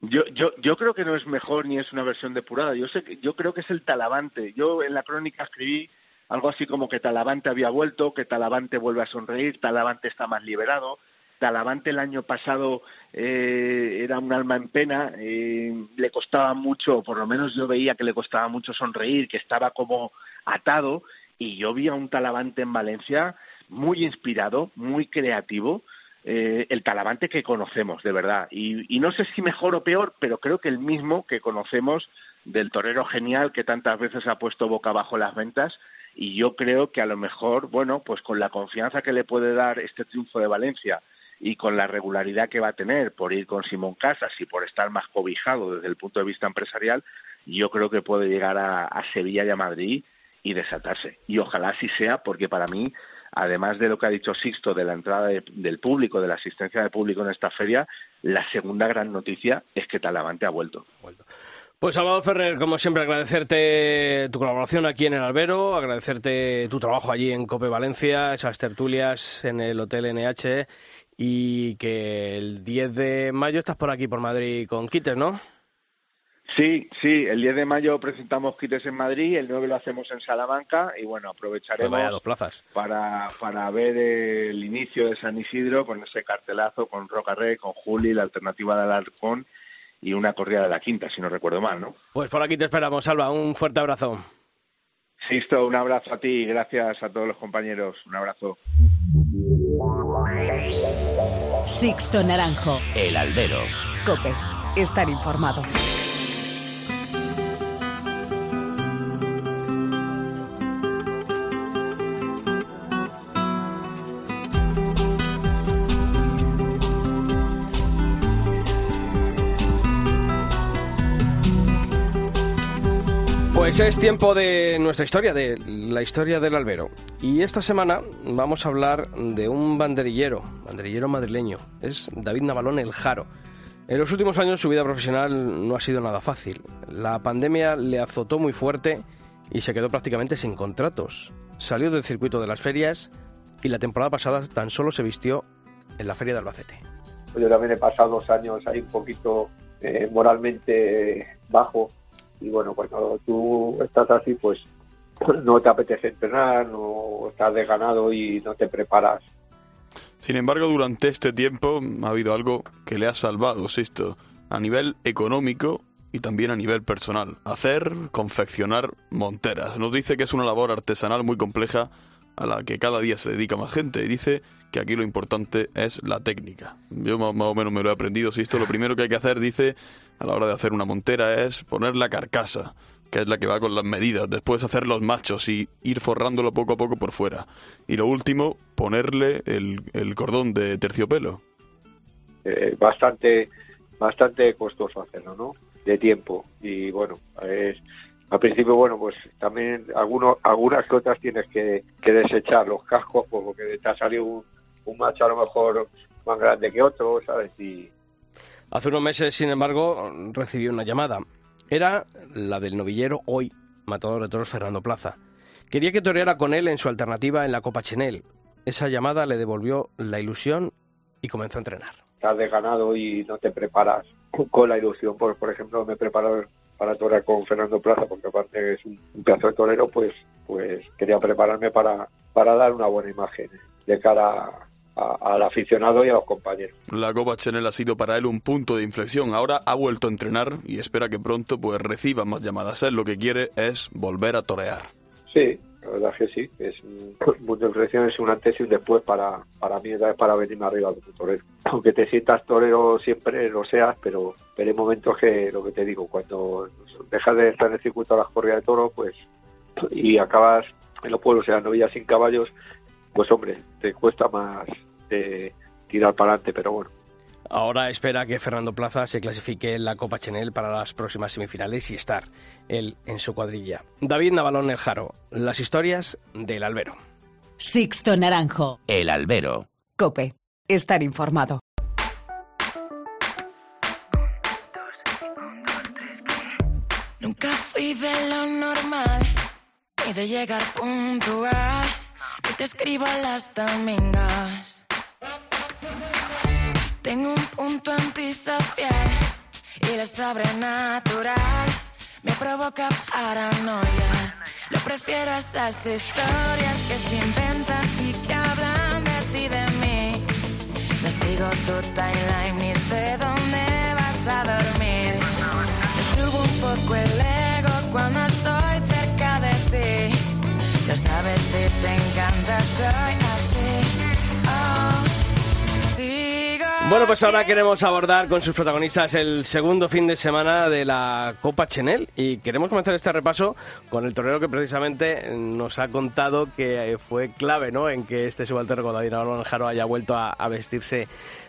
Yo, yo, yo creo que no es mejor ni es una versión depurada. Yo sé que, yo creo que es el Talavante. Yo en la crónica escribí algo así como que Talavante había vuelto, que Talavante vuelve a sonreír, Talavante está más liberado. Talavante el año pasado eh, era un alma en pena, eh, le costaba mucho, por lo menos yo veía que le costaba mucho sonreír, que estaba como atado, y yo vi a un Talavante en Valencia muy inspirado, muy creativo, eh, el Talavante que conocemos, de verdad. Y, no sé si mejor o peor, pero creo que el mismo que conocemos del torero genial que tantas veces ha puesto boca abajo las ventas. Y yo creo que a lo mejor, bueno, pues con la confianza que le puede dar este triunfo de Valencia y con la regularidad que va a tener por ir con Simón Casas y por estar más cobijado desde el punto de vista empresarial, yo creo que puede llegar a, a Sevilla y a Madrid y desatarse. Y ojalá así sea, porque para mí además de lo que ha dicho Sixto de la entrada del público, de la asistencia del público en esta feria, la segunda gran noticia es que Talavante ha vuelto. Pues Salvador Ferrer, como siempre, agradecerte tu colaboración aquí en el Albero, agradecerte tu trabajo allí en Cope Valencia, esas tertulias en el Hotel NH y que el 10 de mayo estás por aquí, por Madrid, con Kites, ¿no? Sí, sí, el 10 de mayo presentamos Quites en Madrid, el 9 lo hacemos en Salamanca y bueno, aprovecharemos plazas. Para, para ver el inicio de San Isidro con ese cartelazo con Roca Rey, con Juli, la alternativa de Alarcón y una corrida de la quinta, si no recuerdo mal, ¿no? Pues por aquí te esperamos, Salva, un fuerte abrazo. Sisto, un abrazo a ti, gracias a todos los compañeros, un abrazo. Sixto Naranjo. El albero. Cope, estar informado. Es tiempo de nuestra historia, de la historia del albero. Y esta semana vamos a hablar de un banderillero, banderillero madrileño. Es David Navalón el Jaro. En los últimos años su vida profesional no ha sido nada fácil. La pandemia le azotó muy fuerte y se quedó prácticamente sin contratos. Salió del circuito de las ferias y la temporada pasada tan solo se vistió en la feria de Albacete. Yo también he pasado dos años ahí un poquito eh, moralmente bajo y bueno, cuando tú estás así, pues no te apetece entrenar, no estás desganado y no te preparas. Sin embargo, durante este tiempo ha habido algo que le ha salvado, esto a nivel económico y también a nivel personal. Hacer, confeccionar monteras. Nos dice que es una labor artesanal muy compleja a la que cada día se dedica más gente y dice que aquí lo importante es la técnica. Yo más, o menos me lo he aprendido, si esto lo primero que hay que hacer, dice, a la hora de hacer una montera es poner la carcasa, que es la que va con las medidas, después hacer los machos y ir forrándolo poco a poco por fuera. Y lo último, ponerle el, el cordón de terciopelo. Eh, bastante, bastante costoso hacerlo, ¿no? De tiempo. Y bueno, es, al principio, bueno, pues también algunos, algunas cosas tienes que, que desechar, los cascos, porque te ha salido un, un macho a lo mejor más grande que otro, ¿sabes? Y, Hace unos meses, sin embargo, recibí una llamada. Era la del novillero hoy, matador de toros Fernando Plaza. Quería que toreara con él en su alternativa en la Copa Chenel. Esa llamada le devolvió la ilusión y comenzó a entrenar. Estás de ganado y no te preparas con la ilusión. Por, por ejemplo, me preparo para torear con Fernando Plaza, porque aparte es un, un pedazo de torero, pues, pues quería prepararme para, para dar una buena imagen de cara a, al aficionado y a los compañeros. La Copa Chanel ha sido para él un punto de inflexión. Ahora ha vuelto a entrenar y espera que pronto pues reciba más llamadas. Él lo que quiere es volver a torear. Sí, la verdad es que sí. Es un punto de inflexión, es un antes y un después para, para mí, es para venirme arriba como torero. Aunque te sientas torero siempre, lo seas, pero, pero hay momentos que, lo que te digo, cuando dejas de estar en el circuito de las corridas de toros, pues, y acabas en los pueblos, en las novillas sin caballos, pues hombre, te cuesta más de tirar para adelante, pero bueno. Ahora espera que Fernando Plaza se clasifique en la Copa Chenel para las próximas semifinales y estar él en su cuadrilla. David Navalón El Jaro, las historias del albero. Sixto Naranjo. El albero. Cope. Estar informado. Nunca fui de lo normal, ni de llegar puntual. Y te escribo a las domingas. Tengo un punto antisocial y lo sobrenatural me provoca paranoia. Lo prefiero a esas historias que se inventan y que hablan de ti de mí. Me sigo tu timeline y sé dónde vas a dormir. Me subo un poco el ego cuando estoy cerca de ti. Ya sabes si te encanta, soy Bueno, pues ahora queremos abordar con sus protagonistas el segundo fin de semana de la Copa Chenel y queremos comenzar este repaso con el torero que precisamente nos ha contado que fue clave ¿no? en que este subalterno David Navarro Jaro haya vuelto a, vestirse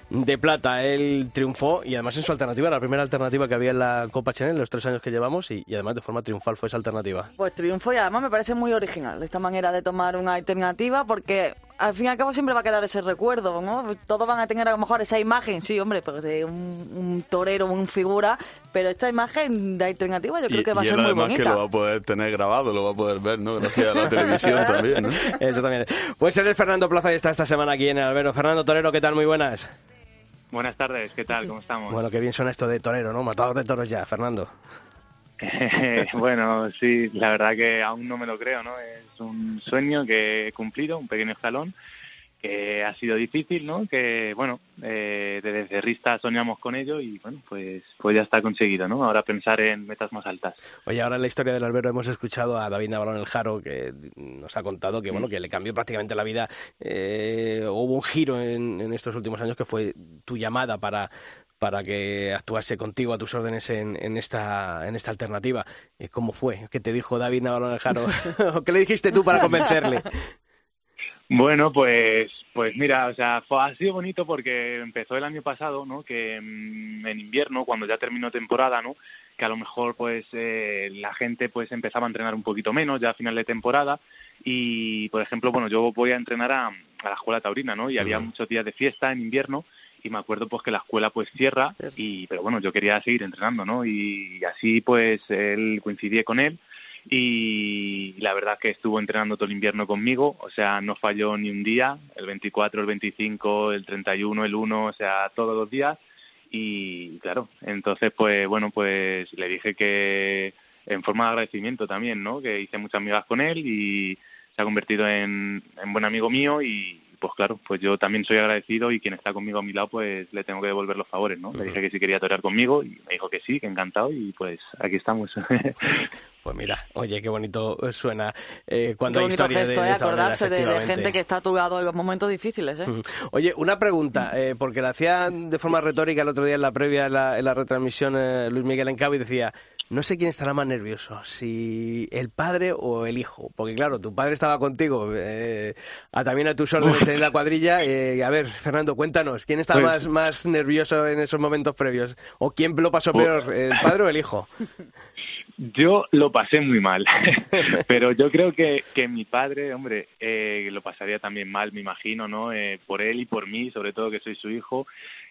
de plata. Él triunfó y además en su alternativa, la primera alternativa que había en la Copa Chenel, los tres años que llevamos y, y además de forma triunfal fue esa alternativa. Pues triunfo y además me parece muy original esta manera de tomar una alternativa porque al fin y al cabo siempre va a quedar ese recuerdo, ¿no? Todos van a tener a lo mejor esa imagen, sí, hombre, pues de un, un torero, un figura, pero esta imagen de alternativa yo creo y, que va a ser muy además bonita. que lo va a poder tener grabado, lo va a poder ver, ¿no? Gracias a la televisión también, ¿no? Eso también. Pues él es Fernando Plaza y está esta semana aquí en el Albero. Fernando Torero, ¿qué tal? Muy buenas. Buenas tardes, ¿qué tal? ¿Cómo estamos? Bueno, qué bien suena esto de torero, ¿no? Matador de toros ya, Fernando. bueno, sí, la verdad que aún no me lo creo, ¿no? Es un sueño que he cumplido, un pequeño escalón, que ha sido difícil, ¿no? Que, bueno, eh, desde Cerrista soñamos con ello y, bueno, pues, pues ya está conseguido, ¿no? Ahora pensar en metas más altas. Oye, ahora en la historia del albero hemos escuchado a David Navarro el Jaro, que nos ha contado que, bueno, que le cambió prácticamente la vida. Eh, hubo un giro en, en estos últimos años que fue tu llamada para para que actuase contigo a tus órdenes en, en esta en esta alternativa. Eh, ¿Cómo fue? ¿Qué te dijo David Navarro Jaro? ¿Qué le dijiste tú para convencerle? Bueno, pues, pues mira, o sea, fue, ha sido bonito porque empezó el año pasado, ¿no? Que mm, en invierno, cuando ya terminó temporada, ¿no? Que a lo mejor, pues, eh, la gente, pues, empezaba a entrenar un poquito menos ya a final de temporada y, por ejemplo, bueno, yo voy a entrenar a, a la escuela taurina, ¿no? Y había muchos días de fiesta en invierno y me acuerdo pues que la escuela pues cierra y pero bueno yo quería seguir entrenando no y así pues él coincidí con él y la verdad que estuvo entrenando todo el invierno conmigo, o sea, no falló ni un día, el 24, el 25, el 31, el 1, o sea, todos los días y claro, entonces pues bueno, pues le dije que en forma de agradecimiento también, ¿no? Que hice muchas amigas con él y se ha convertido en, en buen amigo mío y pues claro, pues yo también soy agradecido y quien está conmigo a mi lado pues le tengo que devolver los favores, ¿no? Le dije que si quería torear conmigo y me dijo que sí, que encantado y pues aquí estamos. Pues mira, oye, qué bonito suena eh, cuando Qué hay bonito historia gesto, de, ¿eh? de esa manera, acordarse de, de gente que está a tu lado en los momentos difíciles, ¿eh? Oye, una pregunta, eh, porque la hacía de forma retórica el otro día en la previa, en la, en la retransmisión, eh, Luis Miguel Encabo, y decía, no sé quién estará más nervioso, si el padre o el hijo. Porque claro, tu padre estaba contigo, eh, a, también a tus órdenes en la cuadrilla. eh, a ver, Fernando, cuéntanos, ¿quién está Pues- más, más nervioso en esos momentos previos? ¿O quién lo pasó peor, el padre o el hijo? Yo lo pasé muy mal, pero yo creo que, que mi padre, hombre, eh, lo pasaría también mal, me imagino, ¿no? Eh, por él y por mí, sobre todo que soy su hijo.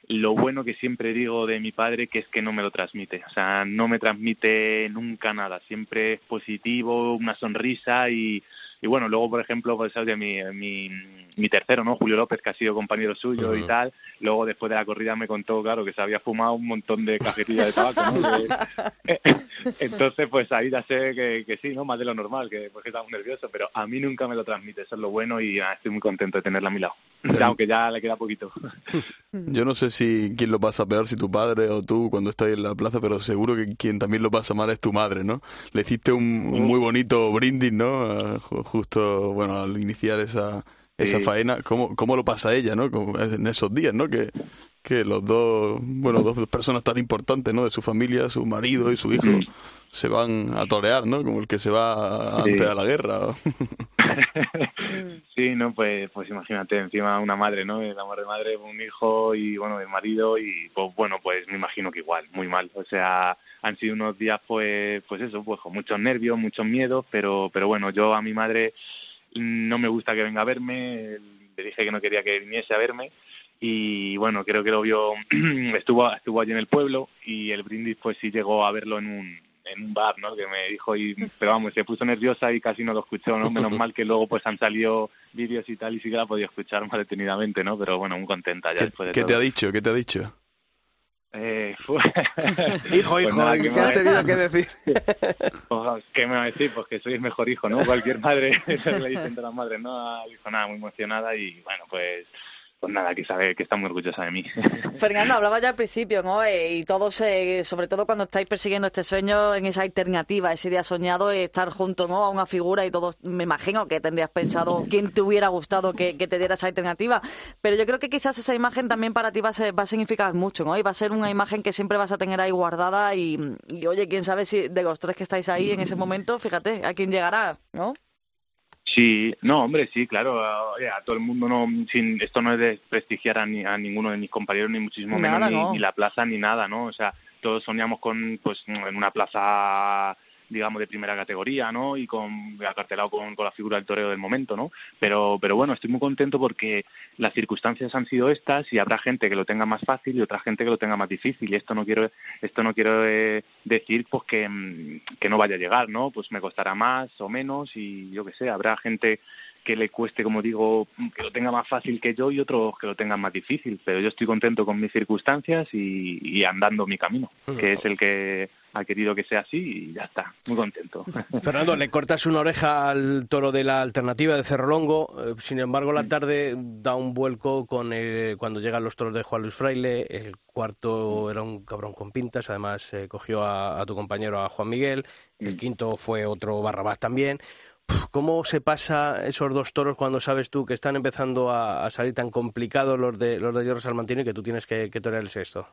Lo bueno que siempre digo de mi padre que es que no me lo transmite, o sea, no me transmite nunca nada, siempre es positivo, una sonrisa y, y bueno, luego por ejemplo, pues oye, mi, mi, mi tercero, ¿no? Julio López, que ha sido compañero suyo y tal, luego después de la corrida me contó, claro, que se había fumado un montón de cajetillas de tabaco, entonces, pues ahí ya sé que, que sí, ¿no? Más de lo normal, que porque estaba muy nervioso, pero a mí nunca me lo transmite, eso es lo bueno y ah, estoy muy contento de tenerla a mi lado, Pero- aunque ya le queda poquito. Yo no sé si quién lo pasa peor, si tu padre o tú cuando estás en la plaza, pero seguro que quien también lo pasa mal es tu madre, ¿no? Le hiciste un, un muy bonito brindis, ¿no? Justo, bueno, al iniciar esa, esa faena. ¿Cómo, ¿Cómo lo pasa ella, no? Como en esos días, ¿no? Que, que los dos, bueno, dos personas tan importantes, ¿no? De su familia, su marido y su hijo, se van a torear, ¿no? Como el que se va Sí. antes a la guerra. Sí, no, pues, pues imagínate, encima una madre, ¿no? El amor de madre, un hijo y, bueno, el marido y, pues bueno, pues me imagino que igual, muy mal. O sea, han sido unos días, pues, pues eso, pues con muchos nervios, muchos miedos, pero, pero bueno, yo a mi madre mm, no me gusta que venga a verme, le dije que no quería que viniese a verme y bueno, creo que lo vio, estuvo, estuvo allí en el pueblo y el brindis pues sí llegó a verlo en un, en un bar, ¿no? Que me dijo, y, pero vamos, se puso nerviosa y casi no lo escuchó, ¿no? Menos mal que luego pues han salido vídeos y tal y sí que la ha podido escuchar más detenidamente, ¿no? Pero bueno, muy contenta ya ¿Qué, después de qué todo. te ha dicho? ¿Qué te ha dicho? Eh, fu- Hijo, Pues hijo, nada, ¿qué ¿qué has a tenido que decir? Pues, ¿Qué me va a decir? Pues que soy el mejor hijo, ¿no? Cualquier madre eso le dicen todas las madres, ¿no? Dijo nada, muy emocionada y bueno, pues pues nada, que sabe que está muy orgullosa de mí. Fernando, hablaba ya al principio, ¿no? Eh, y todos, eh, sobre todo cuando estáis persiguiendo este sueño, en esa alternativa, ese día soñado, eh, estar junto, ¿no? A una figura y todos, me imagino que tendrías pensado quién te hubiera gustado que, que te diera esa alternativa. Pero yo creo que quizás esa imagen también para ti va a, ser- va a significar mucho, ¿no? Y va a ser una imagen que siempre vas a tener ahí guardada y, y, oye, quién sabe si de los tres que estáis ahí en ese momento, fíjate, a quién llegará, ¿no? Sí, no, hombre, sí, claro. a- todo el mundo no, sin, esto no es de prestigiar a, ni- a ninguno de mis compañeros ni muchísimo menos Nada, ni, no. ni la plaza ni nada, ¿no? O sea, todos soñamos con, pues, en una plaza digamos de primera categoría, ¿no? Y con acartelado con, la figura del toreo del momento, ¿no? Pero, pero bueno, estoy muy contento porque las circunstancias han sido estas y habrá gente que lo tenga más fácil y otra gente que lo tenga más difícil. Y esto no quiero, esto no quiero eh, decir pues que, mm, que no vaya a llegar, ¿no? Pues me costará más o menos y yo qué sé, habrá gente que le cueste, como digo, que lo tenga más fácil que yo y otros que lo tengan más difícil. Pero yo estoy contento con mis circunstancias y, y andando mi camino, que es el que ha querido que sea así y ya está, muy contento. Fernando, le cortas una oreja al toro de la alternativa de Cerro Longo, eh, sin embargo la tarde da un vuelco con el- cuando llegan los toros de Juan Luis Fraile, el cuarto era un cabrón con pintas, además eh, cogió a, a tu compañero a Juan Miguel, el quinto fue otro Barrabás también. ¿Cómo se pasa esos dos toros cuando sabes tú que están empezando a, salir tan complicados los de los de Jorge Salmantino y que tú tienes que, que torear el sexto?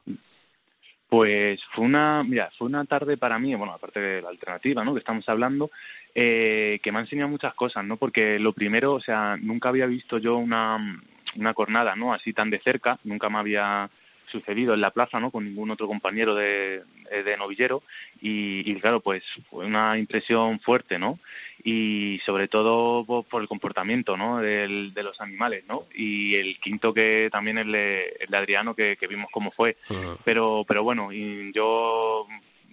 Pues fue una, mira, fue una tarde para mí, bueno, aparte de la alternativa, ¿no? Que estamos hablando, eh, que me ha enseñado muchas cosas, ¿no? Porque lo primero, o sea, nunca había visto yo una, una cornada, ¿no? Así tan de cerca, nunca me había sucedido en la plaza, ¿no? Con ningún otro compañero de, eh, de novillero y, y claro, pues fue una impresión fuerte, ¿no? Y sobre todo por, por el comportamiento, ¿no? Del- de los animales, ¿no? Y el quinto que también el de, el de Adriano que, que vimos cómo fue, pero pero bueno y yo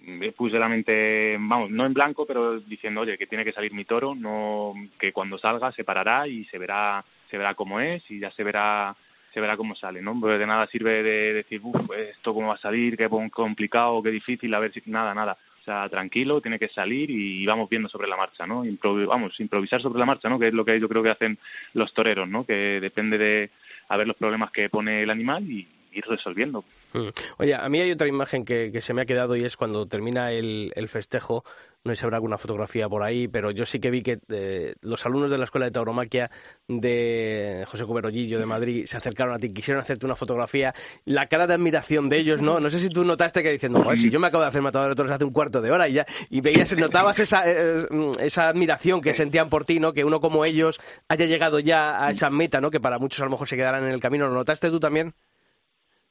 me puse la mente vamos no en blanco pero diciendo oye que tiene que salir mi toro no que cuando salga se parará y se verá se verá cómo es y ya se verá se verá cómo sale no porque de nada sirve de decir uff esto cómo va a salir qué complicado qué difícil a ver si nada nada o sea, tranquilo, tiene que salir y vamos viendo sobre la marcha, ¿no? Improvi- vamos, improvisar sobre la marcha, ¿no? Que es lo que yo creo que hacen los toreros, ¿no? Que depende de a ver los problemas que pone el animal y ir resolviendo. Mm. Oye, a mí hay otra imagen que, que se me ha quedado y es cuando termina el, el festejo, no sé si habrá alguna fotografía por ahí, pero yo sí que vi que eh, los alumnos de la Escuela de Tauromaquia de José Cuberollillo de Madrid se acercaron a ti, quisieron hacerte una fotografía, la cara de admiración de ellos, ¿no? No sé si tú notaste que diciendo, "Joder, si yo me acabo de hacer matador de toros hace un cuarto de hora y ya, y veías, notabas esa, eh, esa admiración que sentían por ti, ¿no? Que uno como ellos haya llegado ya a esa meta, ¿no? Que para muchos a lo mejor se quedarán en el camino, ¿lo notaste tú también?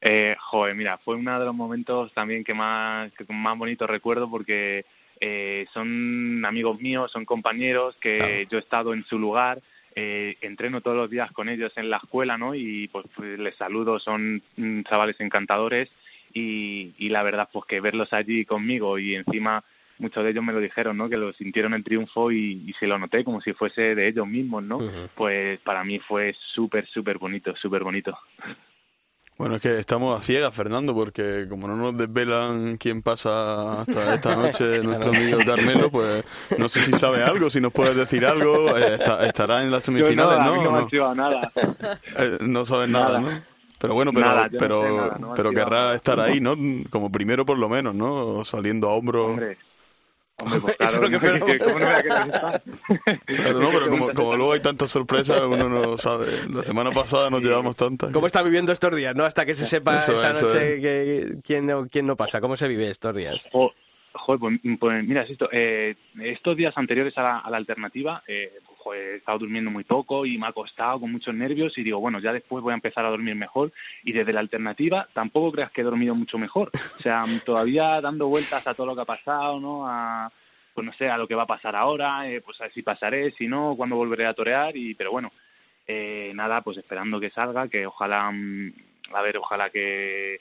Eh, joder, mira, fue uno de los momentos también que más, que más bonito recuerdo porque eh, son amigos míos, son compañeros que yo he estado en su lugar, eh, entreno todos los días con ellos en la escuela, ¿no? Y pues, pues, les saludo, son mm, chavales encantadores y, y la verdad pues que verlos allí conmigo y encima muchos de ellos me lo dijeron, ¿no? Que lo sintieron el triunfo y, y se lo noté como si fuese de ellos mismos, ¿no? Pues para mí fue súper, súper bonito, súper bonito. Bueno, es que estamos a ciegas, Fernando, porque como no nos desvelan quién pasa hasta esta noche nuestro amigo Carmelo, pues no sé si sabe algo, si nos puedes decir algo. eh, está- estará en las semifinales, no, a ¿no? mí no me ¿O han chivado nada. Eh, no sabes nada, Nada. ¿no? Pero bueno, pero, Nada, no pero, sé nada, no pero querrá estar ahí, ¿no? Como primero por lo menos, ¿no? Saliendo a hombro. Hombre, hombre, pues Eso es lo claro, que ¿no? que, ¿cómo no? Claro, pero como, como luego hay tantas sorpresas, uno no sabe. La semana pasada nos llevamos tantas. ¿Cómo está viviendo estos días, no? Hasta que se sepa Eso, esta eso noche que, quién, no, quién no pasa. ¿Cómo se vive estos días? Jo- Joder, pues, pues mira, esto, eh, estos días anteriores a la, a la alternativa, eh, joder, he estado durmiendo muy poco y me ha costado con muchos nervios y digo, bueno, ya después voy a empezar a dormir mejor y desde la alternativa tampoco creas que he dormido mucho mejor. O sea, todavía dando vueltas a todo lo que ha pasado, ¿no? A, pues no sé, a lo que va a pasar ahora, eh, pues a ver si pasaré, si no, cuándo volveré a torear y, pero bueno, eh, nada, pues esperando que salga, que ojalá, mm, a ver, ojalá que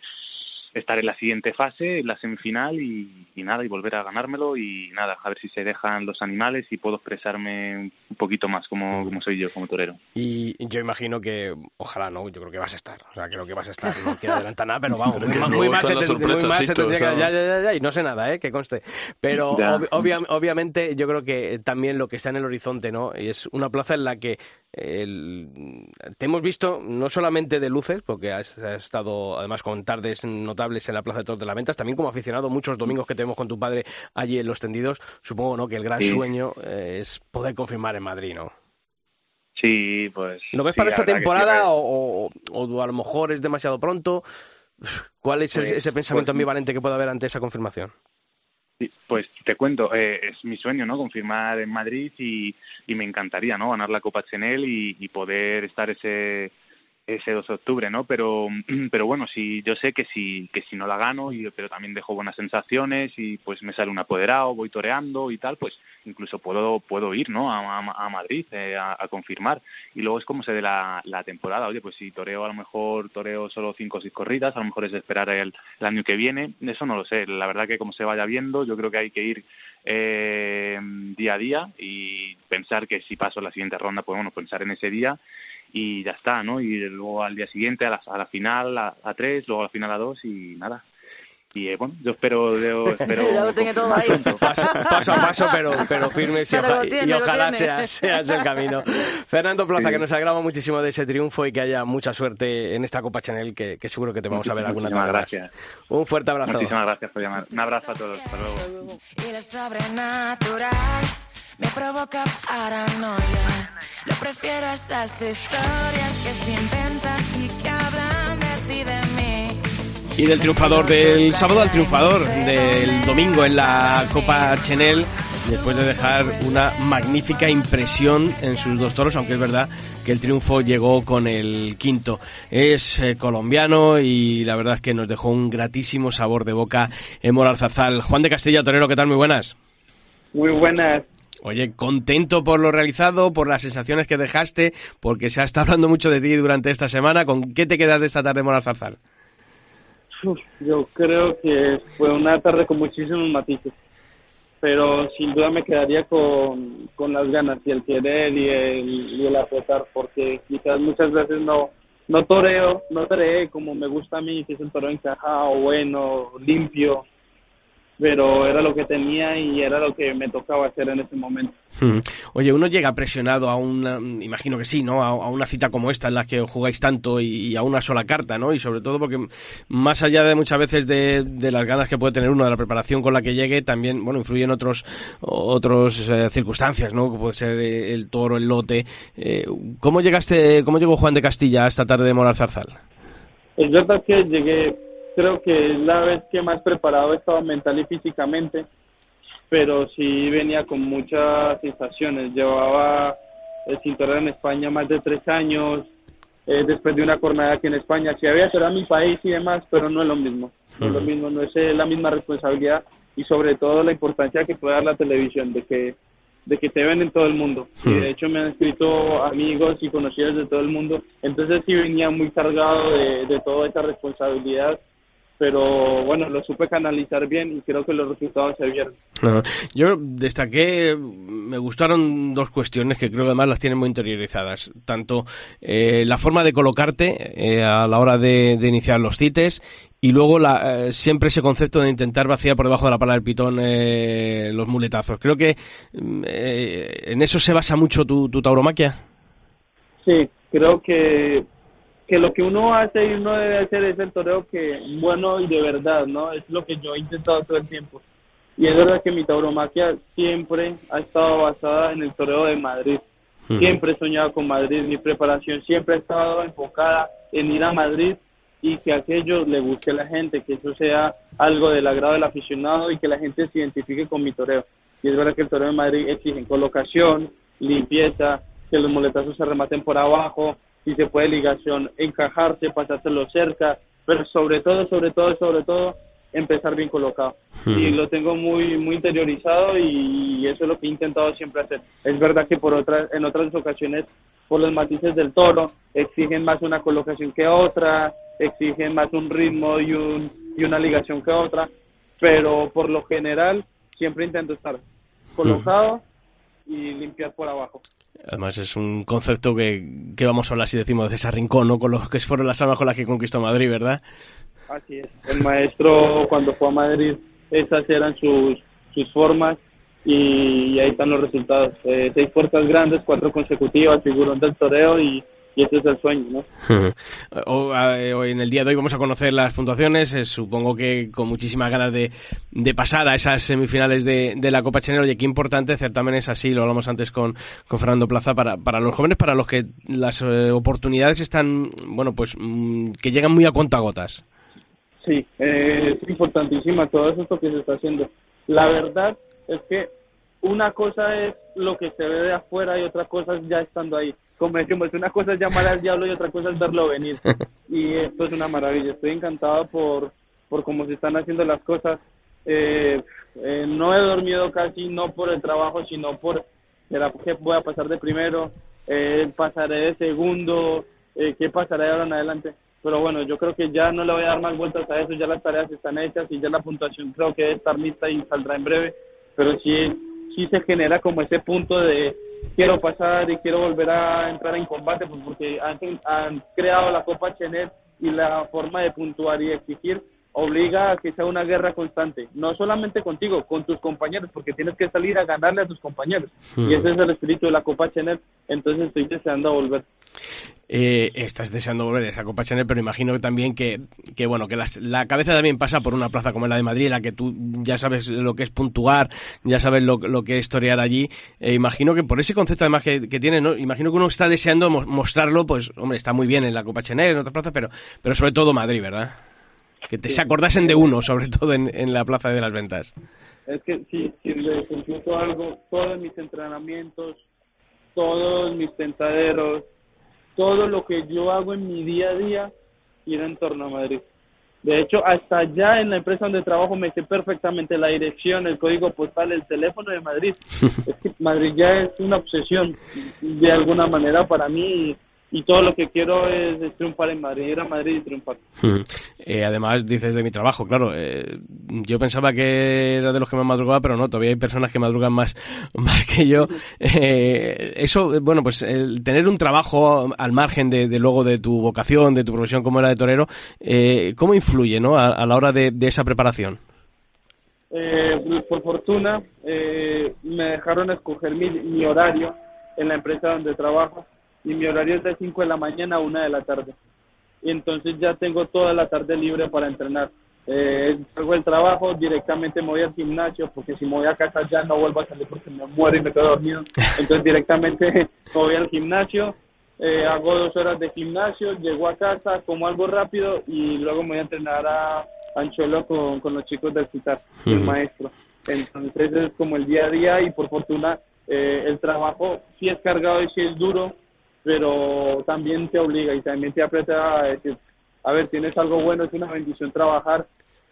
estar en la siguiente fase, en la semifinal y, y nada, y volver a ganármelo y nada, a ver si se dejan los animales y puedo expresarme un poquito más como, como soy yo, como torero. Y yo imagino que, ojalá no, yo creo que vas a estar. O sea, creo que vas a estar. No quiero adelantar nada, pero vamos, Pero muy, muy mal, se te- muy mal se tendría que... Ya, ya, ya, ya, y no sé nada, ¿eh? Que conste. Pero Ya. ob- obvia- obviamente yo creo que también lo que está en el horizonte, ¿no? Y es una plaza en la que el- te hemos visto no solamente de luces, porque has, has estado además con tardes notables en la Plaza de Toros de la Ventas, también como aficionado muchos domingos que tenemos con tu padre allí en los tendidos, supongo, ¿no? Que el gran Sí. sueño eh, es poder confirmar en Madrid, ¿no? Sí, pues... ¿Lo ves sí, para esta sí, temporada o, o- o a lo mejor es demasiado pronto? ¿Cuál es Pues- ese pensamiento pues- ambivalente que puede haber ante esa confirmación? Pues te cuento, eh, es mi sueño, ¿no? Confirmar en Madrid y, y me encantaría, ¿no? Ganar la Copa Chenel y, y poder estar ese ese 2 de octubre, ¿no? Pero pero bueno, si yo sé que si que si no la gano y pero también dejo buenas sensaciones y pues me sale un apoderado, voy toreando y tal, pues incluso puedo puedo ir, ¿no? A, Madrid eh, a, confirmar y luego es como se dé la, la temporada. Oye, pues si toreo a lo mejor toreo solo cinco o seis corridas, a lo mejor es esperar el, el año que viene. Eso no lo sé. La verdad que como se vaya viendo, yo creo que hay que ir eh, día a día y pensar que si paso la siguiente ronda, pues bueno, pensar en ese día y ya está, ¿no? Y luego al día siguiente a la, a la final a, a tres, luego a la final a dos y nada. Y eh, bueno, yo espero, yo espero Ya lo tiene todo ahí. Paso, paso a paso, pero, pero firmes y, Pero oja- lo tiene, y ojalá sea, sea ese el camino. Fernando Plaza, Sí. que nos alegramos muchísimo de ese triunfo y que haya mucha suerte en esta Copa Chanel, que, que seguro que te vamos a ver alguna Muchísimas más. gracias. Un fuerte abrazo. Muchísimas gracias por llamar. Un abrazo a todos. Hasta luego. Me provoca paranoia. Lo prefiero a esas historias que se inventan y que hablan de ti de mí. Y del triunfador del sábado al triunfador del domingo en la Copa Chenel, después de dejar una magnífica impresión en sus dos toros, aunque es verdad que el triunfo llegó con el quinto. Es eh, colombiano y la verdad es que nos dejó un gratísimo sabor de boca en Moral Zarzal. Juan de Castilla, torero, ¿qué tal? Muy buenas. Muy buenas. Oye, contento por lo realizado, por las sensaciones que dejaste, porque se ha estado hablando mucho de ti durante esta semana. ¿Con qué te quedas de esta tarde Moral Zarzal? Yo creo que fue una tarde con muchísimos matices, pero sin duda me quedaría con, con las ganas y el querer y el, y apretar, porque quizás muchas veces no no toreo, no toreé como me gusta a mí, que es un toreo encajado, bueno, limpio, pero era lo que tenía y era lo que me tocaba hacer en ese momento. Hmm. Oye, uno llega presionado a una, imagino que sí, ¿no? A, a una cita como esta en la que jugáis tanto y, y a una sola carta, ¿no? Y sobre todo porque más allá de muchas veces de, de las ganas que puede tener uno de la preparación con la que llegue, también, bueno, influyen otros otros eh, circunstancias, ¿no? Que puede ser eh, el toro, el lote. Eh, ¿Cómo llegaste, cómo llegó Juan de Castilla esta tarde de Moral Zarzal? Es verdad que llegué, creo que es la vez que más preparado he estado mental y físicamente, pero sí venía con muchas sensaciones. Llevaba el cinturón en España más de tres años, eh, después de una jornada aquí en España. Sí había a mi país y demás, pero no es lo mismo. No es lo mismo, no es eh, la misma responsabilidad y sobre todo la importancia que puede dar la televisión, de que de que te ven en todo el mundo. Y de hecho me han escrito amigos y conocidos de todo el mundo. Entonces sí venía muy cargado de, de toda esa responsabilidad, pero bueno, lo supe canalizar bien y creo que los resultados se vieron. Ah, yo destaqué, me gustaron dos cuestiones que creo que además las tienen muy interiorizadas. Tanto eh, la forma de colocarte eh, a la hora de, iniciar los cites y luego la, eh, siempre ese concepto de intentar vaciar por debajo de la pala del pitón los muletazos. Creo que mm, en eso se basa mucho tu, tu tauromaquia. Sí, creo que que lo que uno hace y uno debe hacer es el toreo que bueno y de verdad, ¿no? Es lo que yo he intentado todo el tiempo. Y es verdad que mi tauromaquia siempre ha estado basada en el toreo de Madrid. Siempre he soñado con Madrid, mi preparación siempre ha estado enfocada en ir a Madrid y que aquello le guste a la gente, que eso sea algo del agrado del aficionado y que la gente se identifique con mi toreo. Y es verdad que el toreo de Madrid exige colocación, limpieza, que los moletazos se rematen por abajo, si se puede ligación, encajarse, pasárselo cerca, pero sobre todo, sobre todo, sobre todo, empezar bien colocado. Y lo tengo muy muy interiorizado y, eso es lo que he intentado siempre hacer. Es verdad que por otras en otras ocasiones por los matices del toro exigen más una colocación que otra, exigen más un ritmo y un y una ligación que otra, pero por lo general siempre intento estar colocado y limpiar por abajo. Además es un concepto que, que vamos a hablar si decimos de ese rincón, ¿no? Con los que fueron las armas con las que conquistó Madrid, ¿verdad? Así es. El maestro cuando fue a Madrid, esas eran sus, sus formas y, ahí están los resultados. Eh, seis puertas grandes, cuatro consecutivas, figurón del toreo y, y ese es el sueño, ¿no? Hoy, en el día de hoy vamos a conocer las puntuaciones, eh, supongo que con muchísimas ganas de, de pasar a esas semifinales de, de la Copa Chenero. Oye, qué importante es así, lo hablamos antes con, con Fernando Plaza, para, para los jóvenes, para los que las eh, oportunidades están, bueno, pues mm, que llegan muy a cuentagotas. Sí, eh, es importantísima todo eso que se está haciendo. La verdad es que una cosa es lo que se ve de afuera y otra cosa es ya estando ahí como decimos, una cosa es llamar al diablo y otra cosa es verlo venir. Y esto es una maravilla. Estoy encantado por, por cómo se están haciendo las cosas. Eh, eh, no he dormido casi, no por el trabajo, sino por qué voy a pasar de primero, eh, pasaré de segundo, eh, qué pasará de ahora en adelante. Pero bueno, yo creo que ya no le voy a dar más vueltas a eso, ya las tareas están hechas y ya la puntuación creo que debe estar lista y saldrá en breve. Pero sí, sí se genera como ese punto de quiero pasar y quiero volver a entrar en combate, pues porque han, han creado la Copa Chenet y la forma de puntuar y exigir obliga a que sea una guerra constante, no solamente contigo, con tus compañeros, porque tienes que salir a ganarle a tus compañeros. Y hmm. ese es el espíritu de la Copa Chenet, entonces estoy deseando volver. Eh, estás deseando volver a esa Copa Chanel, pero imagino también que, que bueno, que la cabeza también pasa por una plaza como la de Madrid, en la que tú ya sabes lo que es puntuar, ya sabes lo, lo que es historiar allí. Eh, imagino que por ese concepto además que, que tiene, ¿no? imagino que uno está deseando mostrarlo, pues, hombre, está muy bien en la Copa Chanel, en otra plaza, pero, pero sobre todo Madrid, ¿verdad? Que te, se acordasen de uno, sobre todo en, en la Plaza de las Ventas. Es que sí, si le computo algo, todos mis entrenamientos, todos mis tentaderos, todo lo que yo hago en mi día a día gira en torno a Madrid. De hecho, hasta allá en la empresa donde trabajo me sé perfectamente la dirección, el código postal, el teléfono de Madrid. es que Madrid ya es una obsesión de alguna manera para mí y todo lo que quiero es, triunfar en Madrid, ir a Madrid y triunfar. Eh, además, dices de mi trabajo, claro, eh, yo pensaba que era de los que más madrugaba, pero no, todavía hay personas que madrugan más, más que yo. Eh, eso, bueno, pues el tener un trabajo al margen de, luego de tu vocación, de tu profesión como era de torero, ¿cómo influye ¿no? a, la hora de, esa preparación? por fortuna, me dejaron escoger mi, mi horario en la empresa donde trabajo y mi horario es de 5 de la mañana a 1 de la tarde. Y entonces ya tengo toda la tarde libre para entrenar. Eh, salgo del trabajo, directamente me voy al gimnasio, porque si me voy a casa ya no vuelvo a salir porque me muero y me quedo dormido. Entonces directamente me voy al gimnasio, eh, hago dos horas de gimnasio, llego a casa, como algo rápido y luego me voy a entrenar a Anchuelo con, con los chicos del CITAR, el maestro. Entonces es como el día a día y por fortuna eh, el trabajo sí es cargado y sí es duro, pero también te obliga y también te aprieta a decir, a ver, tienes algo bueno, es una bendición trabajar,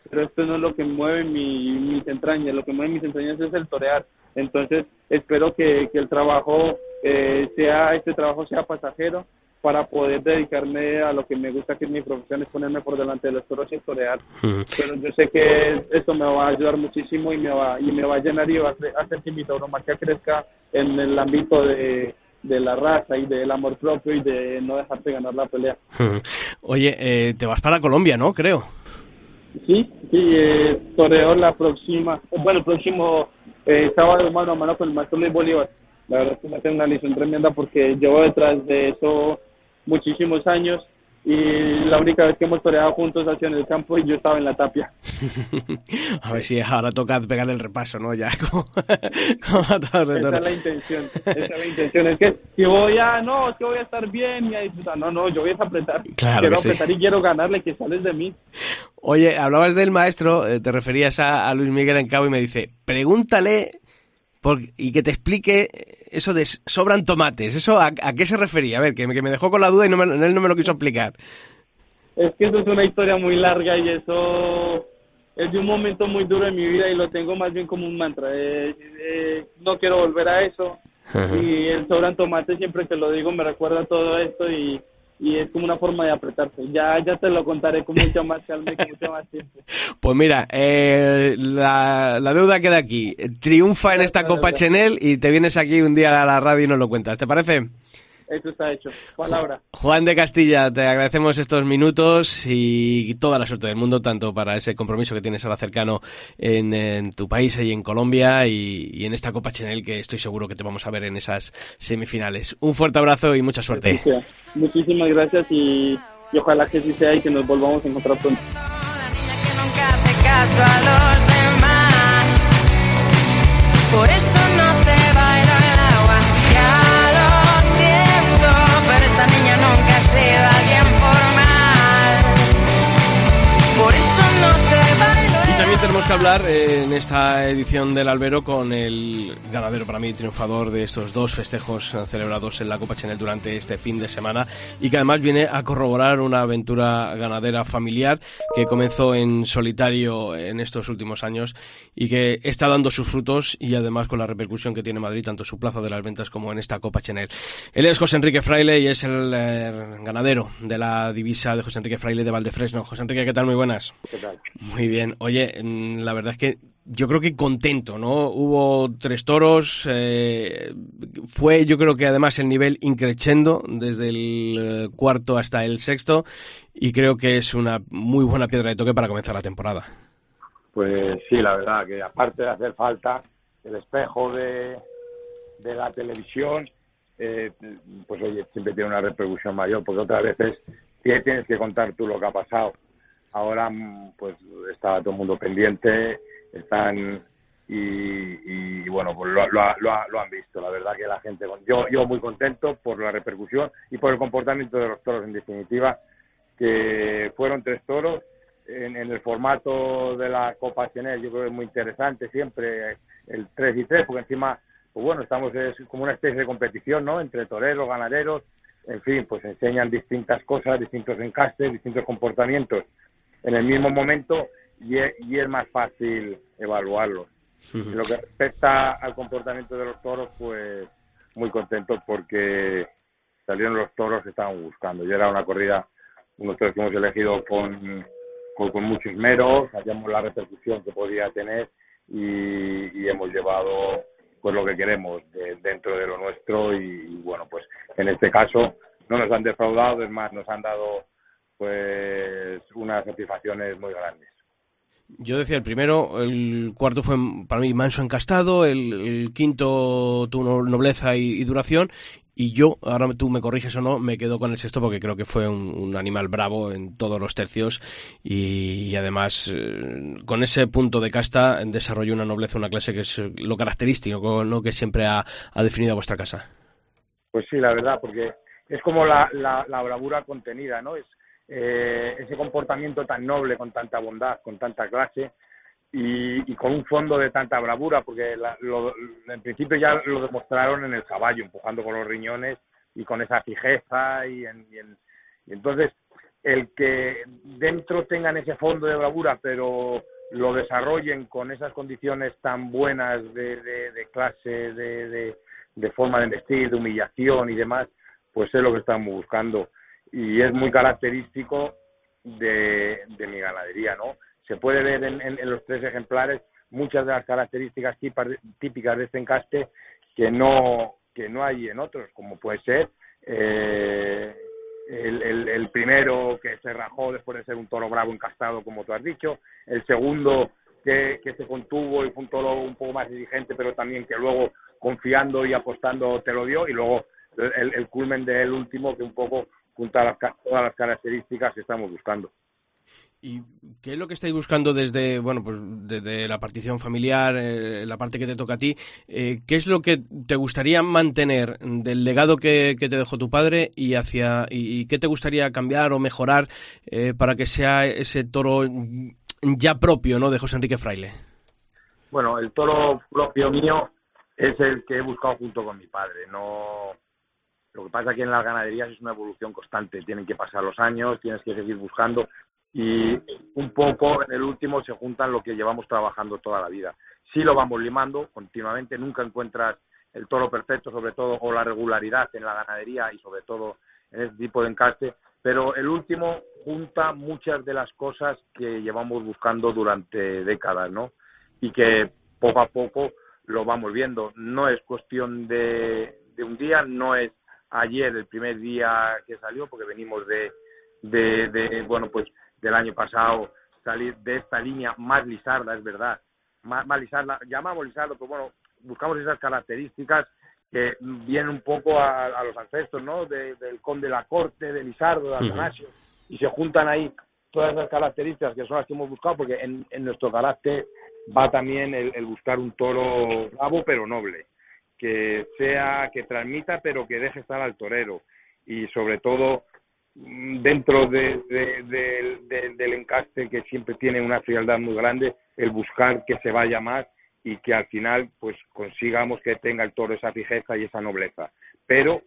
pero esto no es lo que mueve mi, mis entrañas, lo que mueve mis entrañas es el torear. Entonces, espero que, que el trabajo eh, sea, este trabajo sea pasajero para poder dedicarme a lo que me gusta, que es mi profesión, es ponerme por delante de los toros y torear. Pero yo sé que esto me va a ayudar muchísimo y me va, y me va a llenar y va a hacer, hacer que mi tauromaquia crezca en el ámbito de, de la raza y del amor propio y de no dejarte ganar la pelea. Oye, eh, te vas para Colombia, ¿no? Creo. Sí, sí, eh, toreo la próxima, bueno, el próximo eh, sábado mano a mano con el maestro Luis Bolívar. La verdad es que me hace una lección tremenda porque llevo detrás de eso muchísimos años y la única vez que hemos toreado juntos ha sido en el campo y yo estaba en la tapia. a ver si ahora toca pegar el repaso, ¿no? Ya, como, Esa es la intención, esa es la intención. Es que si voy a, no, es que voy a estar bien y a disfrutar. No, no, yo voy a apretar. Claro quiero que sí. apretar y quiero ganarle, que sales de mí. Oye, hablabas del maestro, eh, te referías a, a Luis Miguel en Cabo y me dice, pregúntale por, y que te explique eso de sobran tomates. ¿Eso a, a qué se refería? A ver, que me, que me dejó con la duda y no me, él no me lo quiso explicar. Es que eso es una historia muy larga y eso es de un momento muy duro en mi vida y lo tengo más bien como un mantra. Eh, eh, no quiero volver a eso y el sobran tomate siempre que lo digo me recuerda todo esto y, y es como una forma de apretarse. Ya ya te lo contaré con mucha más calma y con mucho más tiempo. Pues mira, eh, la, la deuda queda aquí. Triunfa en esta Copa Chenel y te vienes aquí un día a la radio y nos lo cuentas. ¿Te parece? Eso está hecho. Palabra. Juan de Castilla, te agradecemos estos minutos y toda la suerte del mundo, tanto para ese compromiso que tienes ahora cercano en, en tu país y en Colombia y, y, en esta Copa Chenel que estoy seguro que te vamos a ver en esas semifinales. Un fuerte abrazo y mucha suerte. Muchísimas gracias y, y ojalá que sí sea y que nos volvamos a encontrar pronto. caso a los que hablar eh, en esta edición del Albero con el ganadero para mí triunfador de estos dos festejos celebrados en la Copa Chanel durante este fin de semana y que además viene a corroborar una aventura ganadera familiar que comenzó en solitario en estos últimos años y que está dando sus frutos y además con la repercusión que tiene Madrid tanto en su plaza de las ventas como en esta Copa Chanel. Él es José Enrique Fraile y es el eh, ganadero de la divisa de José Enrique Fraile de Valdefresno. José Enrique, ¿qué tal? Muy buenas. ¿Qué tal? Muy bien. Oye, mm, la verdad es que yo creo que contento, ¿no? Hubo tres toros, eh, fue yo creo que además el nivel increchendo desde el eh, cuarto hasta el sexto y creo que es una muy buena piedra de toque para comenzar la temporada. Pues sí, la verdad que aparte de hacer falta el espejo de, de la televisión, eh, pues oye, siempre tiene una repercusión mayor, porque otras veces tienes que contar tú lo que ha pasado. Ahora, mm, pues está todo el mundo pendiente, están y, y bueno, pues lo, lo, lo, han visto. La verdad que la gente, yo, yo muy contento por la repercusión y por el comportamiento de los toros en definitiva, que fueron tres toros en, en el formato de la Copa Chanel. Yo creo que es muy interesante siempre el 3 y 3, porque encima, pues bueno, estamos es como una especie de competición, ¿no? Entre toreros, ganaderos, en fin, pues enseñan distintas cosas, distintos encastes, distintos comportamientos en el mismo momento y es, y es más fácil evaluarlos. Lo que respecta al comportamiento de los toros, pues muy contentos porque salieron los toros que estaban buscando. Y era una corrida, unos toros que hemos elegido con, con, con mucho esmero, sabíamos la repercusión que podía tener y, y hemos llevado pues lo que queremos de, dentro de lo nuestro y, y bueno, pues en este caso no nos han defraudado, es más, nos han dado pues unas satisfacciones muy grandes. Yo decía el primero, el cuarto fue para mí manso encastado, el, el quinto tuvo nobleza y, y, duración, y yo, ahora tú me corriges o no, me quedo con el sexto porque creo que fue un, un animal bravo en todos los tercios y, y además eh, con ese punto de casta desarrolló una nobleza, una clase que es lo característico, ¿no? que siempre ha, ha definido a vuestra casa. Pues sí, la verdad, porque es como la, la, la bravura contenida, ¿no? Es eh, ese comportamiento tan noble, con tanta bondad, con tanta clase y, con un fondo de tanta bravura, porque la, lo, en principio ya lo demostraron en el caballo, empujando con los riñones y con esa fijeza y, en, y, en, y entonces el que dentro tengan ese fondo de bravura, pero lo desarrollen con esas condiciones tan buenas de, de, clase, de, de forma de vestir, de humillación y demás, pues es lo que estamos buscando. Y es muy característico de, mi ganadería, ¿no? Se puede ver en, en, los tres ejemplares muchas de las características típicas de este encaste que no, que no hay en otros, como puede ser eh, el, el, el, primero que se rajó después de ser un toro bravo encastado, como tú has dicho, el segundo que, se contuvo y fue un toro un poco más dirigente, pero también que luego confiando y apostando te lo dio, y luego el, el culmen del último que un poco junta las, todas las características que estamos buscando. ¿Y qué es lo que estáis buscando desde, bueno, pues desde la partición familiar, eh, la parte que te toca a ti? Eh, ¿Qué es lo que te gustaría mantener del legado que, que te dejó tu padre y hacia y, y, qué te gustaría cambiar o mejorar eh, para que sea ese toro ya propio, ¿no, de José Enrique Fraile? Bueno, el toro propio mío es el que he buscado junto con mi padre. No, lo que pasa que en las ganaderías es una evolución constante. Tienen que pasar los años, tienes que seguir buscando y un poco en el último se juntan lo que llevamos trabajando toda la vida. Sí lo vamos limando continuamente, nunca encuentras el toro perfecto, sobre todo, o la regularidad en la ganadería y sobre todo en este tipo de encaste, pero el último junta muchas de las cosas que llevamos buscando durante décadas, ¿no? Y que poco a poco lo vamos viendo. No es cuestión de, de un día, no es ayer el primer día que salió, porque venimos de, de, de bueno, pues del año pasado, salir de esta línea más lisarda, es verdad, más, más lisarda, llamamos lisardo, pero bueno, buscamos esas características que vienen un poco a, a los ancestros, ¿no? De, del conde de la corte, de Lisardo, de Atanasio, uh -huh. y se juntan ahí todas esas características que son las que hemos buscado, porque en, en nuestro carácter va también el, el, buscar un toro bravo pero noble, que sea, que transmita pero que deje estar al torero, y sobre todo dentro de, de, de, del encaste que siempre tiene una frialdad muy grande, el buscar que se vaya más y que al final pues consigamos que tenga el toro esa fijeza y esa nobleza, pero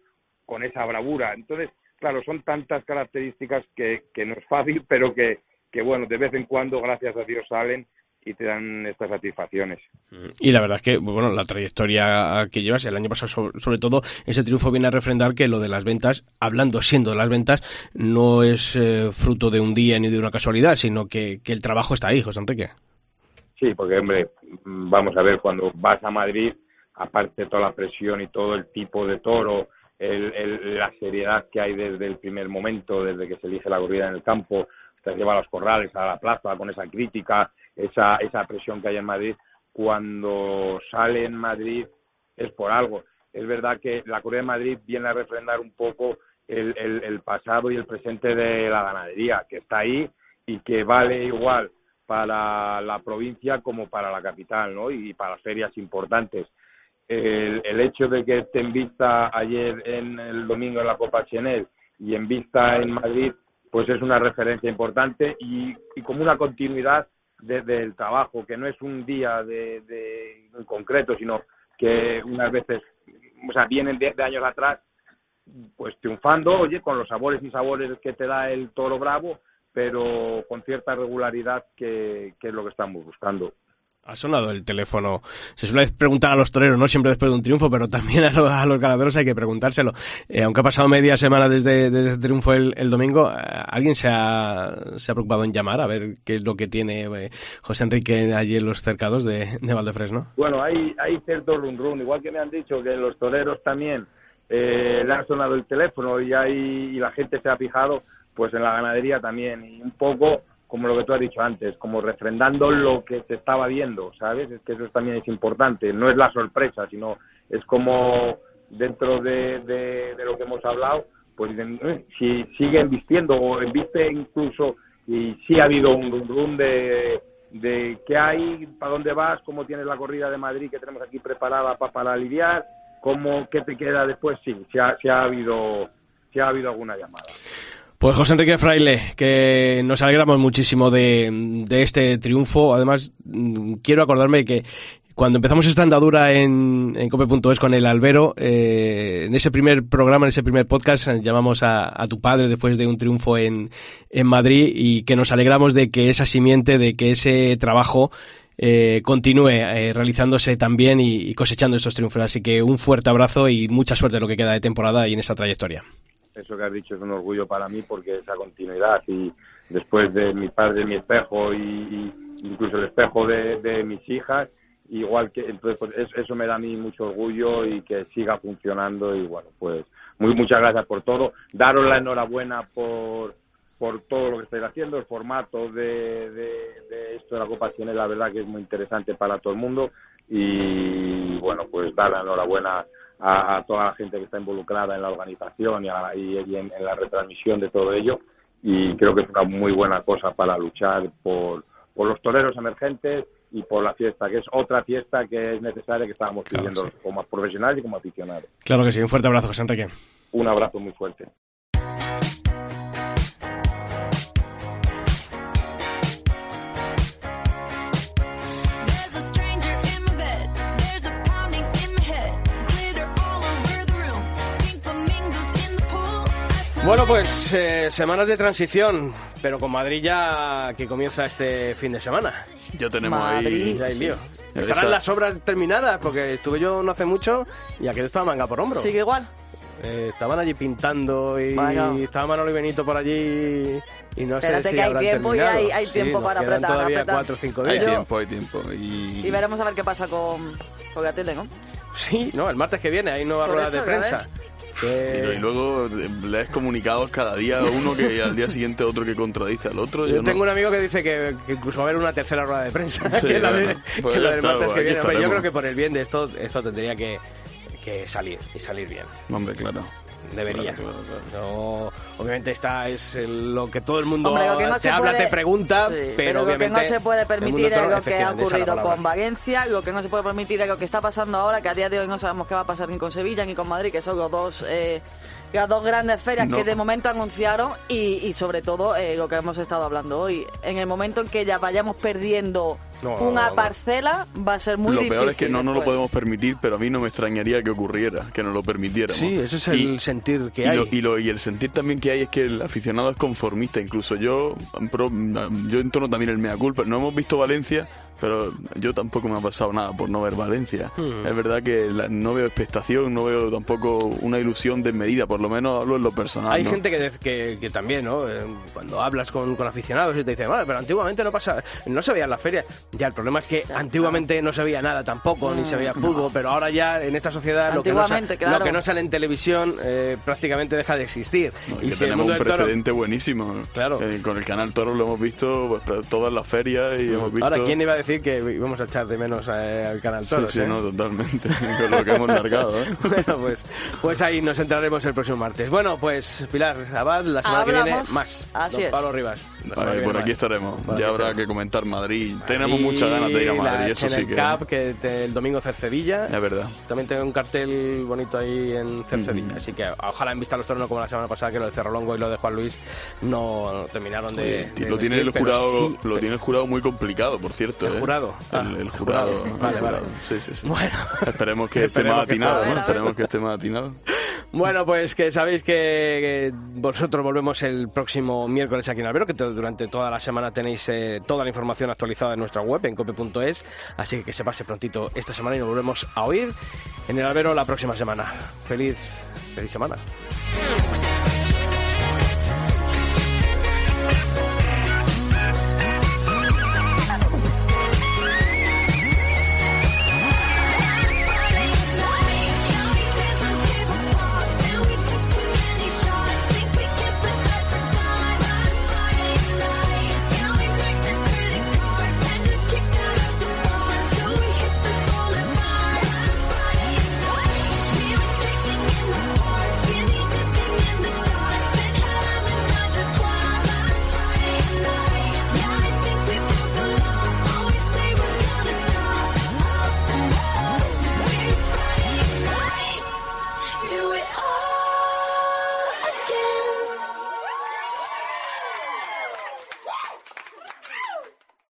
con esa bravura. Entonces, claro, son tantas características que, que no es fácil, pero que, que bueno, de vez en cuando, gracias a Dios, salen y te dan estas satisfacciones. Y la verdad es que, bueno, la trayectoria que llevas el año pasado, sobre, sobre, todo, ese triunfo viene a refrendar que lo de las ventas, hablando siendo de las ventas, no es eh, fruto de un día ni de una casualidad, sino que, que el trabajo está ahí, José Enrique. Sí, porque, hombre, vamos a ver, cuando vas a Madrid, aparte de toda la presión y todo el tipo de toro, el, el, la seriedad que hay desde el primer momento, desde que se elige la corrida en el campo, te lleva a los corrales, a la plaza, con esa crítica, esa, esa presión que hay en Madrid, cuando sale en Madrid es por algo. Es verdad que la Correa de Madrid viene a refrendar un poco el, el, el pasado y el presente de la ganadería, que está ahí y que vale igual para la provincia como para la capital, ¿no? Y para ferias importantes. El, el hecho de que esté en vista ayer en el domingo en la Copa Chenel y en vista en Madrid, pues es una referencia importante y, y como una continuidad desde el trabajo, que no es un día de, de en concreto, sino que unas veces, o sea, vienen de, de, años atrás, pues triunfando, oye, con los sabores y sabores que te da el toro bravo, pero con cierta regularidad que, que es lo que estamos buscando. Ha sonado el teléfono. Se suele preguntar a los toreros, no siempre después de un triunfo, pero también a, los, a los ganaderos hay que preguntárselo. Eh, aunque ha pasado media semana desde, desde ese triunfo el, domingo, eh, ¿alguien se ha, se ha preocupado en llamar a ver qué es lo que tiene eh, José Enrique allí en los cercados de, de Valdefresno? Bueno, hay, hay cierto run run, igual que me han dicho que los toreros también eh, le ha sonado el teléfono y, hay, y la gente se ha fijado, pues en la ganadería también. Y un poco como lo que tú has dicho antes, como refrendando lo que se estaba viendo, ¿sabes? Es que eso también es importante, no es la sorpresa, sino es como dentro de, de, lo que hemos hablado, pues si siguen vistiendo o viste incluso y sí ha habido un rum, de, de qué hay, para dónde vas, cómo tienes la corrida de Madrid que tenemos aquí preparada para, para lidiar, cómo, qué te queda después, sí, sí ha, sí ha habido, sí ha habido alguna llamada. Pues José Enrique Fraile, que nos alegramos muchísimo de, este triunfo. Además, quiero acordarme que cuando empezamos esta andadura en, en cope.es con el albero, eh, en ese primer programa, en ese primer podcast, llamamos a, tu padre después de un triunfo en, en Madrid y que nos alegramos de que esa simiente, de que ese trabajo eh, continúe eh, realizándose también y, y cosechando estos triunfos. Así que un fuerte abrazo y mucha suerte en lo que queda de temporada y en esa trayectoria. Eso que has dicho es un orgullo para mí porque esa continuidad y después de mi padre, mi espejo y, incluso el espejo de, de mis hijas, igual que entonces pues es- eso me da a mí mucho orgullo y que siga funcionando y bueno pues muy muchas gracias por todo. Daros la enhorabuena por por todo lo que estáis haciendo el formato de, de, esto de la Copa Chile la verdad que es muy interesante para todo el mundo y bueno pues dar la enhorabuena a, a toda la gente que está involucrada en la organización y, a- y- en, en la retransmisión de todo ello y creo que es una muy buena cosa para luchar por, por los toreros emergentes y por la fiesta, que es otra fiesta que es necesaria que estábamos Claro, pidiendo sí. como profesionales y como aficionados. Claro que sí, un fuerte abrazo, José Enrique. Un abrazo muy fuerte. Bueno, pues eh, semanas de transición, pero con Madrid ya que comienza este fin de semana. Ya tenemos Madrid. ahí. Ya hay lío. Ya Estarán las obras terminadas, porque estuve yo no hace mucho y aquello estaba manga por hombro. Sigue igual. Eh, estaban allí pintando y Bueno. estaba Manolo y Benito por allí y no Espérate sé si que hay tiempo y hay- hay tiempo nos para quedan apretar, todavía apretar. cuatro o cinco Hay días. tiempo, hay tiempo. Y, Y veremos a ver qué pasa con, con Gatelle, ¿no? Sí, no, el martes que viene hay nueva Por rueda eso, de prensa. Y luego eh, lees comunicados cada día, uno que al día siguiente otro que contradice al otro. Yo tengo un amigo que dice que, que incluso va a haber una tercera rueda de prensa Sí, que la, pues la ya del está, martes que aquí viene. Hombre, yo creo que por el bien de esto, esto tendría que, que salir y salir bien. Hombre, claro. Debería. Claro, claro, No, obviamente está es el- lo que todo el mundo Hombre, lo que no te se habla, puede- te pregunta, Sí, pero, lo que obviamente no se puede permitir es lo que ha ocurrido con Valencia, lo que no se puede permitir es lo que está pasando ahora, que a día de hoy no sabemos qué va a pasar ni con Sevilla ni con Madrid, que son los dos, eh, las dos grandes ferias No. que de momento anunciaron y, y sobre todo eh, lo que hemos estado hablando hoy, en el momento en que ya vayamos perdiendo No, una no. parcela, va a ser muy lo difícil. peor es que no nos lo podemos permitir, pero a mí no me extrañaría que ocurriera, que nos lo permitiéramos. Sí, ese es el Y- sentir que y, hay. lo- y, lo- y el sentir también que hay es que el aficionado es conformista. Incluso yo, yo entono también el mea culpa. No hemos visto Valencia, pero yo tampoco me ha pasado nada por no ver Valencia. Hmm. Es verdad que la- no veo expectación, no veo tampoco una ilusión desmedida, por lo menos hablo en lo personal. Hay ¿no? gente que, que, que también, ¿no? Eh, Cuando hablas con, con aficionados y te dicen, vale, pero antiguamente no pasa, no se veía en las ferias. Ya, el problema es que antiguamente no se veía nada tampoco, ni se veía fútbol, pero ahora ya en esta sociedad lo que, no, sa- Antiguamente, claro. lo que no sale en televisión eh, prácticamente deja de existir. No, y que si tenemos un del toro- precedente buenísimo. Claro. Eh, con el canal Toro lo hemos visto pues, todas las ferias y hemos visto. Ahora, ¿quién iba a decir que íbamos a echar de menos eh, al canal Toro? Sí, sí, no, totalmente. con lo que hemos largado, ¿eh? bueno, pues, pues ahí nos entraremos el próximo martes. Bueno, pues Pilar Abad, la semana que viene más. Así Don es. Pablo Rivas. Vale, por viene aquí más. estaremos. Por ya aquí habrá estaremos. que comentar Madrid. Tenemos muchas ganas de ir a la Madrid, eso sí que Cup, que te- el domingo Cercedilla. es verdad. También tengo un cartel bonito ahí en Cercedilla. Así que ojalá en vista los toros, no como la semana pasada, que lo de Cerrolongo y lo de Juan Luis no terminaron de. Oye, de lo tiene el jurado, sí- lo tiene el jurado muy complicado, por cierto. ¿El ¿eh? jurado? Ah, El, jurado. el jurado. vale. Sí, sí, sí. Bueno. Esperemos que esté más atinado. Esperemos que esté más atinado. Bueno, pues que sabéis que vosotros volvemos el próximo miércoles aquí en Albero, que te- durante toda la semana tenéis eh, toda la información actualizada en nuestra web, en cope.es, así que que se pase prontito esta semana y nos volvemos a oír en el Albero la próxima semana. Feliz, feliz semana.